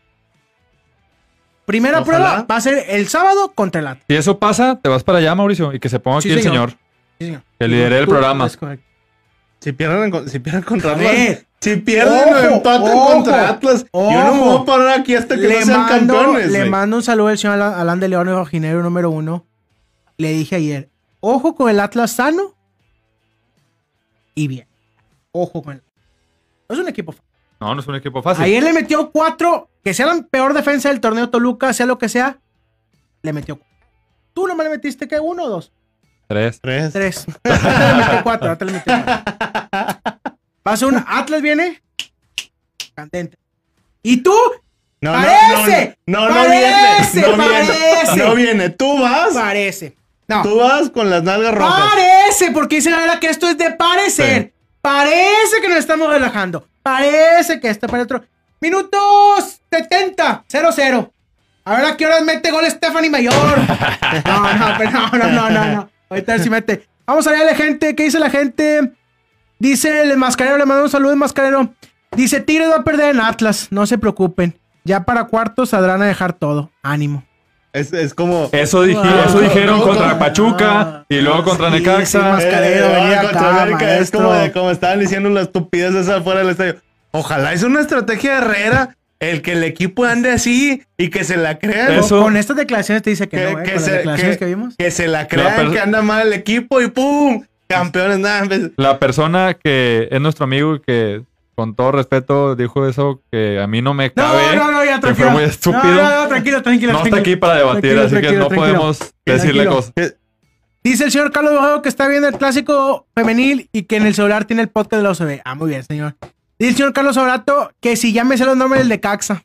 Primera Ojalá. prueba va a ser el sábado contra el Atlas. Si eso pasa, te vas para allá, Mauricio, y que se ponga Sí, aquí el señor. señor. Sí, señor. Que lidere el programa. es correcto. Si pierden, en- si pierden contra Atlas, Si pierden o Ojo, empatan ojo, contra Atlas, yo no me ojo. voy a parar aquí hasta que Le no sean mando, campeones. le mando un saludo al señor Alan, de León, el rojinegro número uno. Le dije ayer, ojo con el Atlas sano y bien. Ojo con el No es un equipo fácil. No, no es un equipo fácil. Ayer le metió cuatro, que sea la peor defensa del torneo Toluca, sea lo que sea, le metió cuatro. Tú nomás le metiste, ¿qué? ¿Uno o dos? Tres. Tres. Tres. Le metió cuatro, le metió cuatro. Pasa un Atlas viene candente. ¿Y tú? No, Parece, no, no, no, no parece, viene. No viene. parece. No viene. Tú vas. Parece. No. Tú vas con las nalgas rojas. Parece, porque dice la verdad que esto es de parecer. Parece que nos estamos relajando. Parece que esto para otro. Minutos 70, 0-0. A ver a qué horas mete gol Stephanie Mayor. No, no, pero no, no, no, no, no. Ahorita a ver si mete. Vamos a leerle, gente. ¿Qué dice la gente? Dice el mascarero, le mando un saludo, el mascarero. Dice, Tigres va a perder en Atlas. No se preocupen. Ya para cuartos saldrán a dejar todo. Ánimo. Es, es como. Eso, dije- Ah, eso dijeron no, contra no, Pachuca y luego contra sí, Necaxa. Mascarero, Eh, venía ah, acá, contra América, es como, de, como estaban diciendo la estupidez esa fuera del estadio. Ojalá es una estrategia de Herrera el que el equipo ande así y que se la crean. Eso- Con estas declaraciones te dice que, que, no, ¿eh? que Con las se, declaraciones que- que, vimos. que se la La crean, per- que anda mal el equipo y ¡pum! Campeones, nada. La persona que es nuestro amigo y que con todo respeto dijo eso que a mí no me No, cabe. no, no, ya que tranquilo. fue muy estúpido. No, no, no, tranquilo, tranquilo. No está aquí para debatir, Tranquilo, así que no tranquilo. podemos decirle Tranquilo. cosas. Dice el señor Carlos Borrego que está viendo el clásico femenil y que en el celular tiene el podcast de la OCB. Ah, muy bien, señor. Dice el señor Carlos Obrato que si ya me sé los nombres del de Caxa.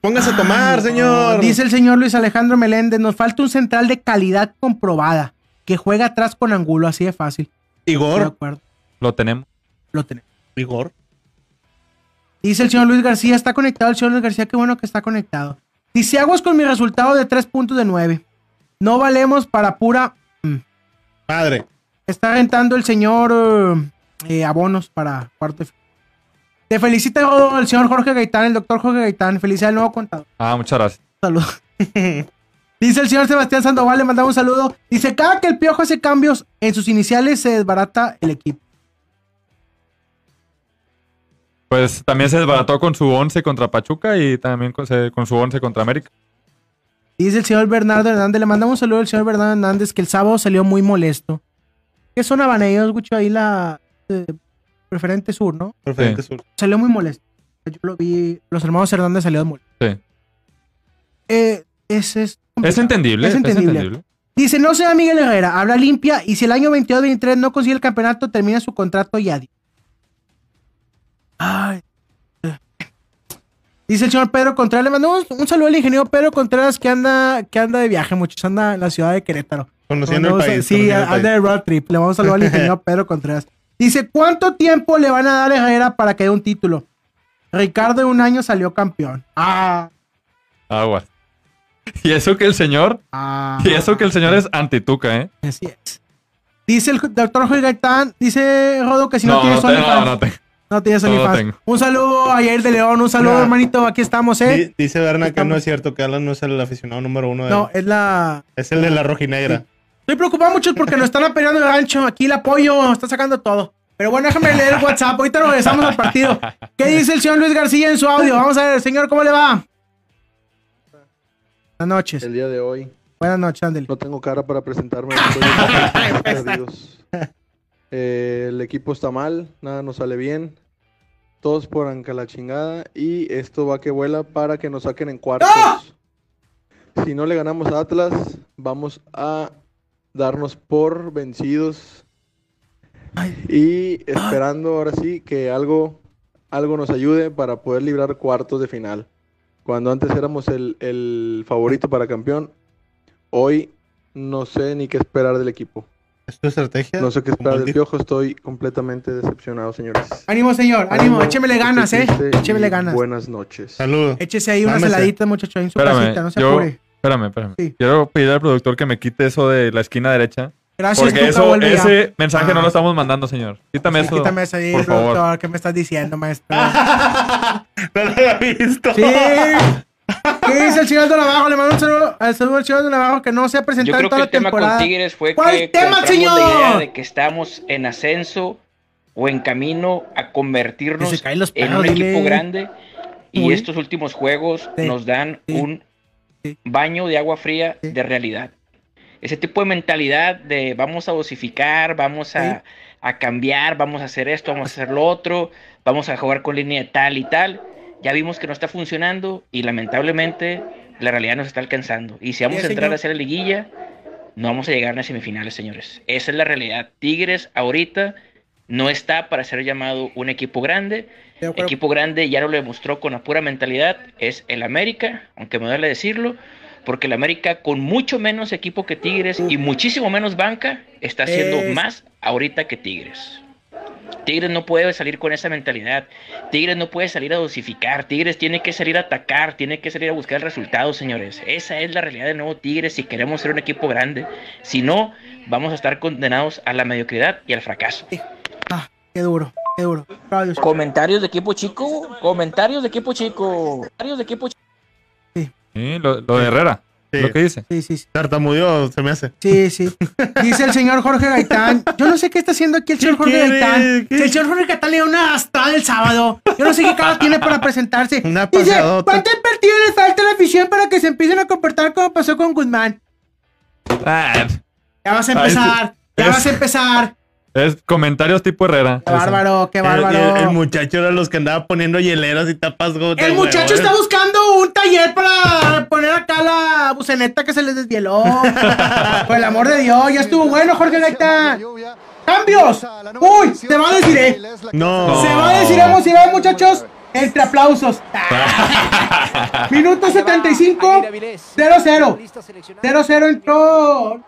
Póngase a tomar, señor. Dice el señor Luis Alejandro Meléndez, nos falta un central de calidad comprobada que juega atrás con ángulo, así de fácil. De Igor. acuerdo, Lo tenemos. lo tenemos. Igor. Dice el señor Luis García, está conectado el señor Luis García, qué bueno que está conectado. Dice, aguas con mi resultado de 3 puntos de 9. No valemos para pura... Madre. Está rentando el señor eh, eh, abonos para cuarto. de final. Te felicita el señor Jorge Gaitán, el doctor Jorge Gaitán. Felicidad al nuevo contador. Ah, muchas gracias. Saludos. Dice el señor Sebastián Sandoval, le mandamos un saludo. Dice, cada que el piojo hace cambios en sus iniciales se desbarata el equipo. Pues también se desbarató con su 11 contra Pachuca y también con, se- con su 11 contra América. Dice el señor Bernardo Hernández, le mandamos un saludo al señor Bernardo Hernández, que el sábado salió muy molesto. ¿Qué zona van ellos, Gucho? Ahí la eh, preferente sur, ¿no? Preferente Sí. sur. Salió muy molesto. Yo lo vi, los hermanos Hernández salieron molestos. Sí. Eh, ese es... Es entendible. Es entendible. Dice, no sea Miguel Herrera, habla limpia y si el año 22-23 no consigue el campeonato, termina su contrato y adiós. Ay. Dice el señor Pedro Contreras, le mandamos un saludo al ingeniero Pedro Contreras que anda, que anda de viaje, muchachos, anda en la ciudad de Querétaro. Conociendo No, el no, país. Sí, anda país. de road trip. Le vamos a saludar al ingeniero Pedro Contreras. Dice, ¿cuánto tiempo le van a dar a Herrera para que dé un título? Ricardo en un año salió campeón. Ah, Agua. Y eso que el señor, ah. y eso que el señor es antituca, ¿eh? Así es. Dice el doctor Jorge Gaitán, dice Rodo que si no, no, tienes no, no, no te- No tienes OnlyFans. Un saludo a Jair de León, un saludo Ya. hermanito, aquí estamos, ¿eh? Di- Dice Berna que Estamos- no es cierto, que Alan no es el aficionado número uno. de- No, es la... Es el de la rojinegra. Estoy preocupado mucho porque nos están apelando el gancho, aquí el apoyo, está sacando todo. Pero bueno, déjame leer el WhatsApp, ahorita regresamos al partido. ¿Qué dice el señor Luis García en su audio? Vamos a ver, señor, ¿cómo le va? Buenas noches. El día de hoy Buenas noches, ándele. no tengo cara para presentarme. perdidos. Eh, el equipo está mal, nada nos sale bien. Todos por anca la chingada y esto va que vuela para que nos saquen en cuartos. Si no le ganamos a Atlas, vamos a darnos por vencidos y esperando ahora sí que algo, algo nos ayude para poder librar cuartos de final. Cuando antes éramos el, el favorito para campeón, hoy no sé ni qué esperar del equipo. ¿Es tu estrategia? No sé qué él del piojo, estoy completamente decepcionado, señores. Ánimo, señor, ánimo, échemele estoy ganas, ¿eh? Échemele ganas. Buenas noches. Saludos. Échese ahí unas Mámese. heladitas, muchacho, en su Espérame, casita, no se yo- apure. Espérame, espérame. Sí. Quiero pedir al productor que me quite eso de la esquina derecha. Gracias, Porque eso, ese mensaje no Ah. lo estamos mandando, señor. Quítame Sí, eso. quítame eso ahí, por favor. productor, ¿qué me estás diciendo, maestro? no lo había visto. Sí. ¿Qué dice el señor Aldo Navajo? Le mando un saludo al saludo al Aldo Navajo que no se ha Yo presentado creo en que toda el la tema con temporada. Tigres fue ¿Cuál que tema, señor? la idea de que estamos en ascenso o en camino a convertirnos se caen los en un dile. equipo grande y Uy. estos últimos juegos Sí, nos dan sí, un sí. baño de agua fría de realidad. Ese tipo de mentalidad de vamos a dosificar, vamos a, a cambiar, vamos a hacer esto, vamos a hacer lo otro, vamos a jugar con línea de tal y tal. Ya vimos que no está funcionando y lamentablemente la realidad nos está alcanzando. Y si vamos Sí, a entrar señor. a hacer la liguilla, no vamos a llegar a las semifinales, señores. Esa es la realidad. Tigres ahorita no está para ser llamado un equipo grande. Equipo grande ya no lo demostró con la pura mentalidad, es el América, aunque me duele decirlo, porque el América con mucho menos equipo que Tigres y muchísimo menos banca está haciendo Es- más ahorita que Tigres. Tigres no puede salir con esa mentalidad. Tigres no puede salir a dosificar. Tigres tiene que salir a atacar, tiene que salir a buscar resultados, señores. Esa es la realidad del nuevo Tigres si queremos ser un equipo grande. Si no, vamos a estar condenados a la mediocridad y al fracaso. Ah, qué duro, qué duro. Comentarios de equipo chico, comentarios de equipo chico, comentarios de equipo chico. Sí, lo, lo de Herrera. Sí. Lo que dice. Sí, sí, sí. Tartamudeó, se me hace. Sí, sí. Dice el señor Jorge Gaitán. Yo no sé qué está haciendo aquí el señor Jorge quiere? Gaitán. El señor Jorge Gaitán le dio una gastada el sábado. Yo no sé qué cara tiene para presentarse. Una Dice, paseadota. ¿cuántos partidos le falta a la afición para que se empiecen a comportar como pasó con Guzmán? Ah, Ya vas a Ay, empezar. Ya vas a empezar. Es comentarios tipo Herrera. Qué bárbaro, qué bárbaro. el- el muchacho era los que andaba poniendo hieleras y tapas gotas. El muchacho está buscando un taller para poner acá la buceneta que se les desvieló. Por el amor de Dios, ya estuvo bueno, Jorge Gaitán. ¡Cambios! ¡Uy! Se va a decir, eh. No. Se va a decir emocionado, muchachos. Entre aplausos. Minuto 75. 0-0. 0-0 entró.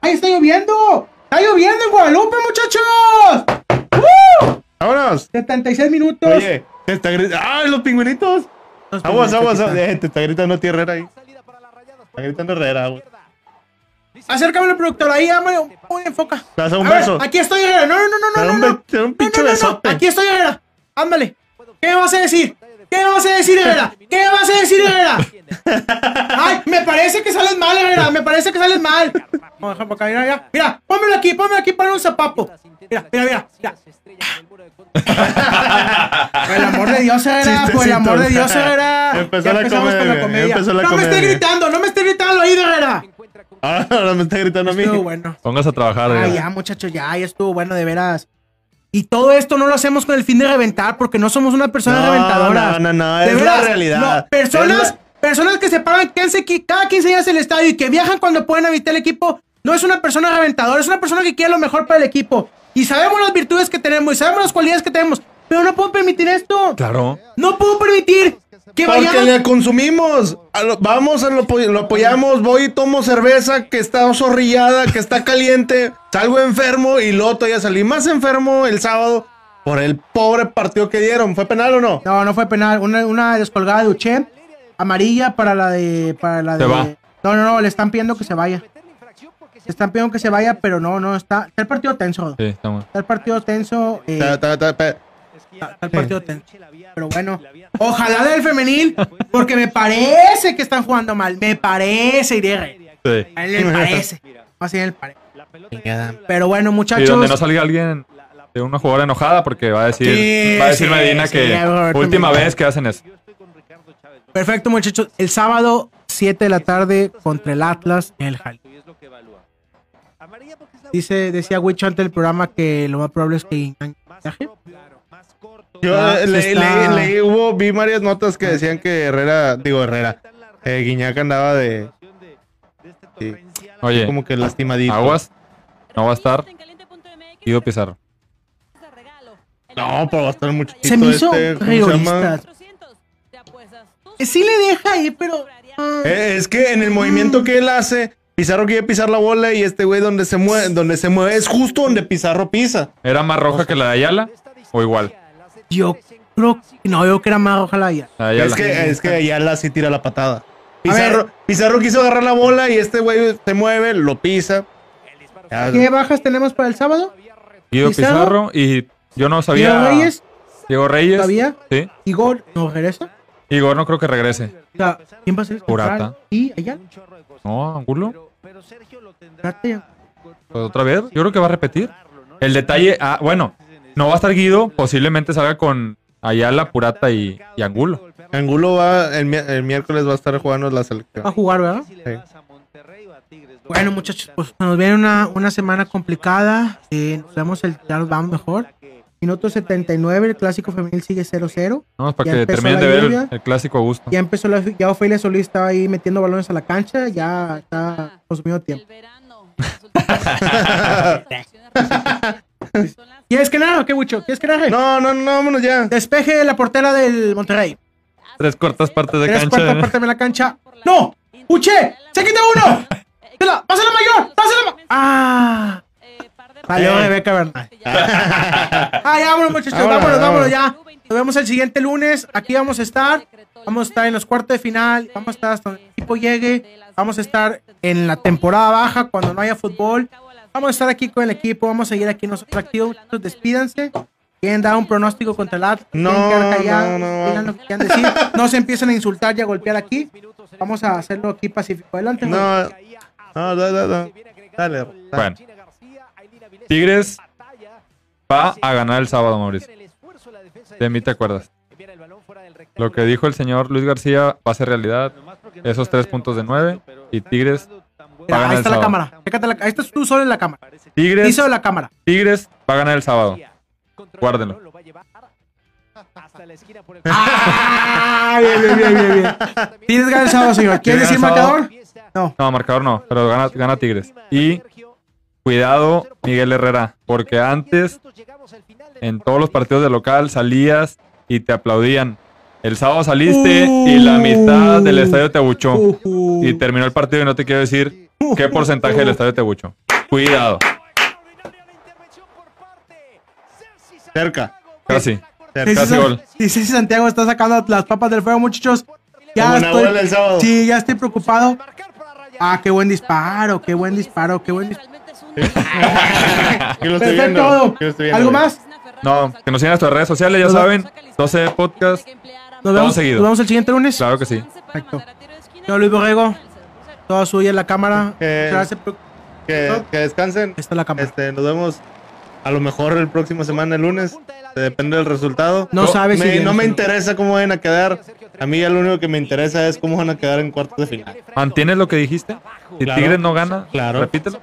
¡Ay, está lloviendo! ¡Está lloviendo en Guadalupe, muchachos! ¡Uh! Vámonos. 76 minutos. Oye, te está gritando. ¡Ah, los pingüinitos! Los Aguas, aguas, aguas. Eh, te está gritando tía Herrera ahí. Está gritando Herrera, güey. Acércame al productor ahí, dame un enfoca. Te vas a un A ver, beso. aquí estoy, Herrera. No, no, no, no, no, un, te da un No, pinche no, no, no. besote. Aquí estoy, Herrera. Ándale. ¿Qué me vas a decir? ¿Qué vas a decir, Herrera? ¿Qué vas a decir, Herrera? Ay, me parece que sales mal, Herrera. Me parece que sales mal. Vamos a dejar por acá, mira, mira. Mira, pónmelo aquí, pónmelo aquí para un zapapo. Mira, mira, mira. mira. Por el amor de Dios, Herrera. Por el amor de Dios, Herrera. Empezó la empezamos con comedia, empezó la no me esté comedia. gritando, no me esté gritando ahí, Herrera. Ahora, ahora me está gritando a mí. Estuvo bueno. Póngase a trabajar. Ay, Herrera. ya, muchachos, ya, ya estuvo bueno, de veras. Y todo esto no lo hacemos con el fin de reventar, porque no somos una persona No, reventadora. no, no, no, De es la realidad. personas, Es la- personas que se paran 15 qui- cada 15 días el estadio y que viajan cuando pueden evitar el equipo, no es una persona reventadora, es una persona que quiere lo mejor para el equipo. Y sabemos las virtudes que tenemos y sabemos las cualidades que tenemos, pero no puedo permitir esto. Claro. No puedo permitir que Porque vayan. le consumimos. A lo- vamos, a lo, lo apoyamos. Voy y tomo cerveza que está zorrillada, que está caliente. Salgo enfermo y luego todavía salí más enfermo el sábado por el pobre partido que dieron. ¿Fue penal o no? No, no fue penal. Una, una descolgada de Uche. Amarilla para la de. Para la Se de. va. No, no, no, le están pidiendo que se vaya. Le están pidiendo que se vaya, pero no, no, está. Está el partido tenso. Sí, estamos. Está el partido tenso. eh, ta- ta- pe- está el partido tenso. Pero bueno, ojalá del femenil, porque me parece que están jugando mal. Me parece, Irene. Sí. A él le parece. Así le parece. Pero bueno, muchachos. Y donde no salga alguien de una jugadora enojada porque va a decir, Sí, va a decir sí, Medina que última vez que hacen eso. Perfecto, muchachos. El sábado, 7 de la tarde, contra el Atlas en el Jalisco. Dice, decía Wicho antes del programa que lo más probable es que. Yo Ah, está- leí- leí- hubo, vi varias notas que decían que Herrera, digo Herrera, eh, Guiñac andaba de. Sí, Oye, como que lastimadito. aguas, no va a estar Guido Pizarro. No, pero va a estar mucho. Se me hizo este, rigorista. Eh, Sí le deja ahí, pero... ah, Eh, es que en el movimiento que él hace, Pizarro quiere pisar la bola y este güey donde se mueve, donde se mueve es justo donde Pizarro pisa. ¿Era más roja que la de Ayala o igual? Yo creo que... No, yo creo que era más roja la ya. La de Ayala. Es que, es que Ayala sí tira la patada. Pizarro, Pizarro quiso agarrar la bola y este güey se mueve, lo pisa. ¿Qué bajas tenemos para el sábado? Guido Pizarro? Pizarro y yo no sabía. Diego Reyes, Diego Reyes. ¿Todavía? Sí. Igor, ¿no regresa? Igor no creo que regrese. O sea, ¿quién va a ser central? ¿Y allá? No, Angulo. Pues otra vez. Yo creo que va a repetir. El detalle, ah, bueno, no va a estar Guido. Posiblemente salga con Ayala, Purata y, y Angulo. Angulo va, el, el miércoles va a estar jugando la selección. Va a jugar, ¿verdad? Bueno, muchachos, pues nos viene una, una semana complicada. Eh, nos vemos el, ya nos vamos mejor. Minuto 79, el clásico femenil sigue 0-0. No, para Ya que terminen de ver el, clásico a gusto. Ya empezó la, ya Ofelia Solís estaba ahí metiendo balones a la cancha, ya está consumiendo tiempo. ¿Quieres que nada? ¿Qué mucho? ¿Quieres que nada? No, no, no, vámonos ya. Despeje de la portera del Monterrey. Tres cuartas partes de Tres cancha. cuartas partes de la cancha. ¡No! ¡Uche! ¡Se quita uno! ¡Dásela! ¡Pásala mayor! ¡Dásela! ma- ¡Ah! Salió Rebeca Bernal. Ah, ya, vámonos, muchachos. Vámonos, Vámonos, vámonos, vámonos. ya. Nos vemos el siguiente lunes. Aquí vamos a estar. Vamos a estar en los cuartos de final. Vamos a estar hasta donde el equipo llegue. Vamos a estar en la temporada baja cuando no haya fútbol. Vamos a estar aquí con el equipo. Vamos a seguir aquí nosotros activos. Despídanse. ¿Quieren dar un pronóstico contra el Atlas? No, no, no. Lo que quieran decir. No se empiecen a insultar y a golpear aquí. Vamos a hacerlo aquí pacífico. Adelante. No, no, no, no, no. Dale. Bueno. Tigres va a ganar el sábado, Mauricio. De mí te acuerdas. Lo que dijo el señor Luis García va a ser realidad. Esos tres puntos de nueve. Y Tigres Mira, ahí está la cámara. Chécate la- ahí estás tú solo en la cámara. Tigres, Piso la cámara. Tigres va a ganar el sábado. Guárdenlo. Ah, bien, bien, bien, bien, bien. Tienes ganas el sábado, señor. ¿Quieres ¿Quién decir gana marcador? No. No, marcador no, pero gana, gana Tigres. Y cuidado, Miguel Herrera, porque antes en todos los partidos de local salías y te aplaudían. El sábado saliste y la mitad del estadio te abuchó. Uh, Y terminó el partido y no te quiero decir qué porcentaje del estadio te abuchó. Cuidado, Cerca. casi. Cerca. Casi gol. Dice Santiago está sacando las papas del fuego, muchachos. Ya Como estoy, el sábado. sí, ya estoy preocupado. Ah, qué buen disparo, qué buen disparo, qué buen disparo. Aquí lo estoy Perfecto. viendo. Aquí lo estoy viendo, ¿Algo más? No, que nos sigan en nuestras redes sociales, ya saben. 12 podcast. Nos vemos, seguido. nos vemos el siguiente lunes. Claro que sí. Perfecto. Señor Luis Borrego, toda suya en la cámara. Eh, Gracias Que, que descansen. Ahí está la cámara. Este, nos vemos a lo mejor el próximo semana, el lunes. Depende del resultado. No sabes si me, vienes No me interesa cómo van a quedar. A mí ya lo único que me interesa es cómo van a quedar en cuartos de final. ¿Mantienes lo que dijiste? Si Claro. Tigres no gana, Claro. repítelo.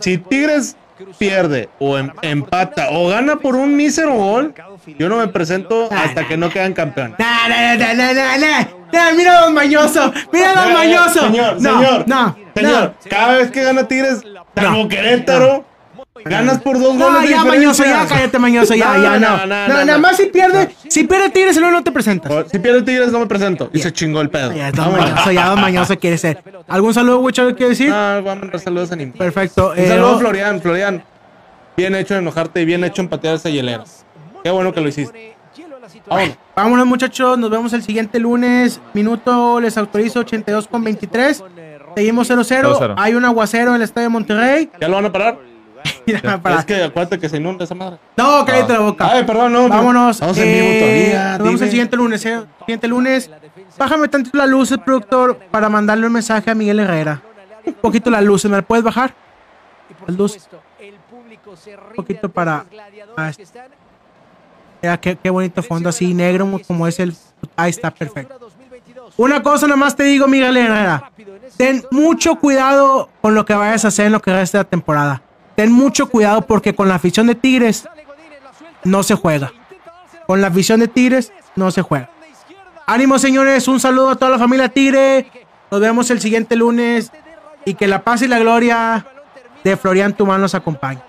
Si Tigres pierde o em- empata o gana por un mísero gol, yo no me presento hasta que no quedan campeones. Nah, nah, nah, mira los mañoso, mira Eh, mañoso. Señor, no, señor, no, señor, cada vez que gana Tigres, No. Querétaro, ganas por dos No, goles de ya mañoso, ya cállate mañoso, ya, No, ya, no. no, No, no, no, nada no. más si pierde, si pierde Tigres, luego no te presentas. O- Si pierde Tigres no me presento. Y se chingó el pedo. Ya, don Vámonos. mañoso, ya mañoso quiere ser. ¿Algún saludo, Wicho, quiere decir? Ah, voy a mandar saludos a. Perfecto. Un eh, saludo no- a Florian, Florian. Bien hecho en enojarte y bien hecho en patear esa hielera. Qué bueno que lo hiciste. Vámonos. Vámonos, muchachos. Nos vemos el siguiente lunes. Minuto les autorizo 82 con 23. Seguimos 0-0. 0-0. Hay un aguacero en el estadio de Monterrey. ¿Ya lo van a parar? Mira, para- Es que acuérdate que se inunda esa madre. No, cállate la boca. Ay, perdón, no. Vámonos. Vamos en eh, vivo todavía. Nos vemos el siguiente lunes. eh. Siguiente lunes. Bájame tantito las luces, productor, para mandarle un mensaje a Miguel Herrera. Un poquito las luces. ¿Me la puedes bajar? Las luces. Un poquito para. ah, Mira, qué, qué bonito fondo así, negro como es el. Ahí está, perfecto. Una cosa nomás te digo, Miguel Herrera. Ten mucho cuidado con lo que vayas a hacer en lo que resta de la temporada. Ten mucho cuidado porque con la afición de Tigres no se juega. Con la afición de Tigres no se juega. Ánimo, señores. Un saludo a toda la familia Tigre. Nos vemos el siguiente lunes. Y que la paz y la gloria de Florian Tumán nos acompañe.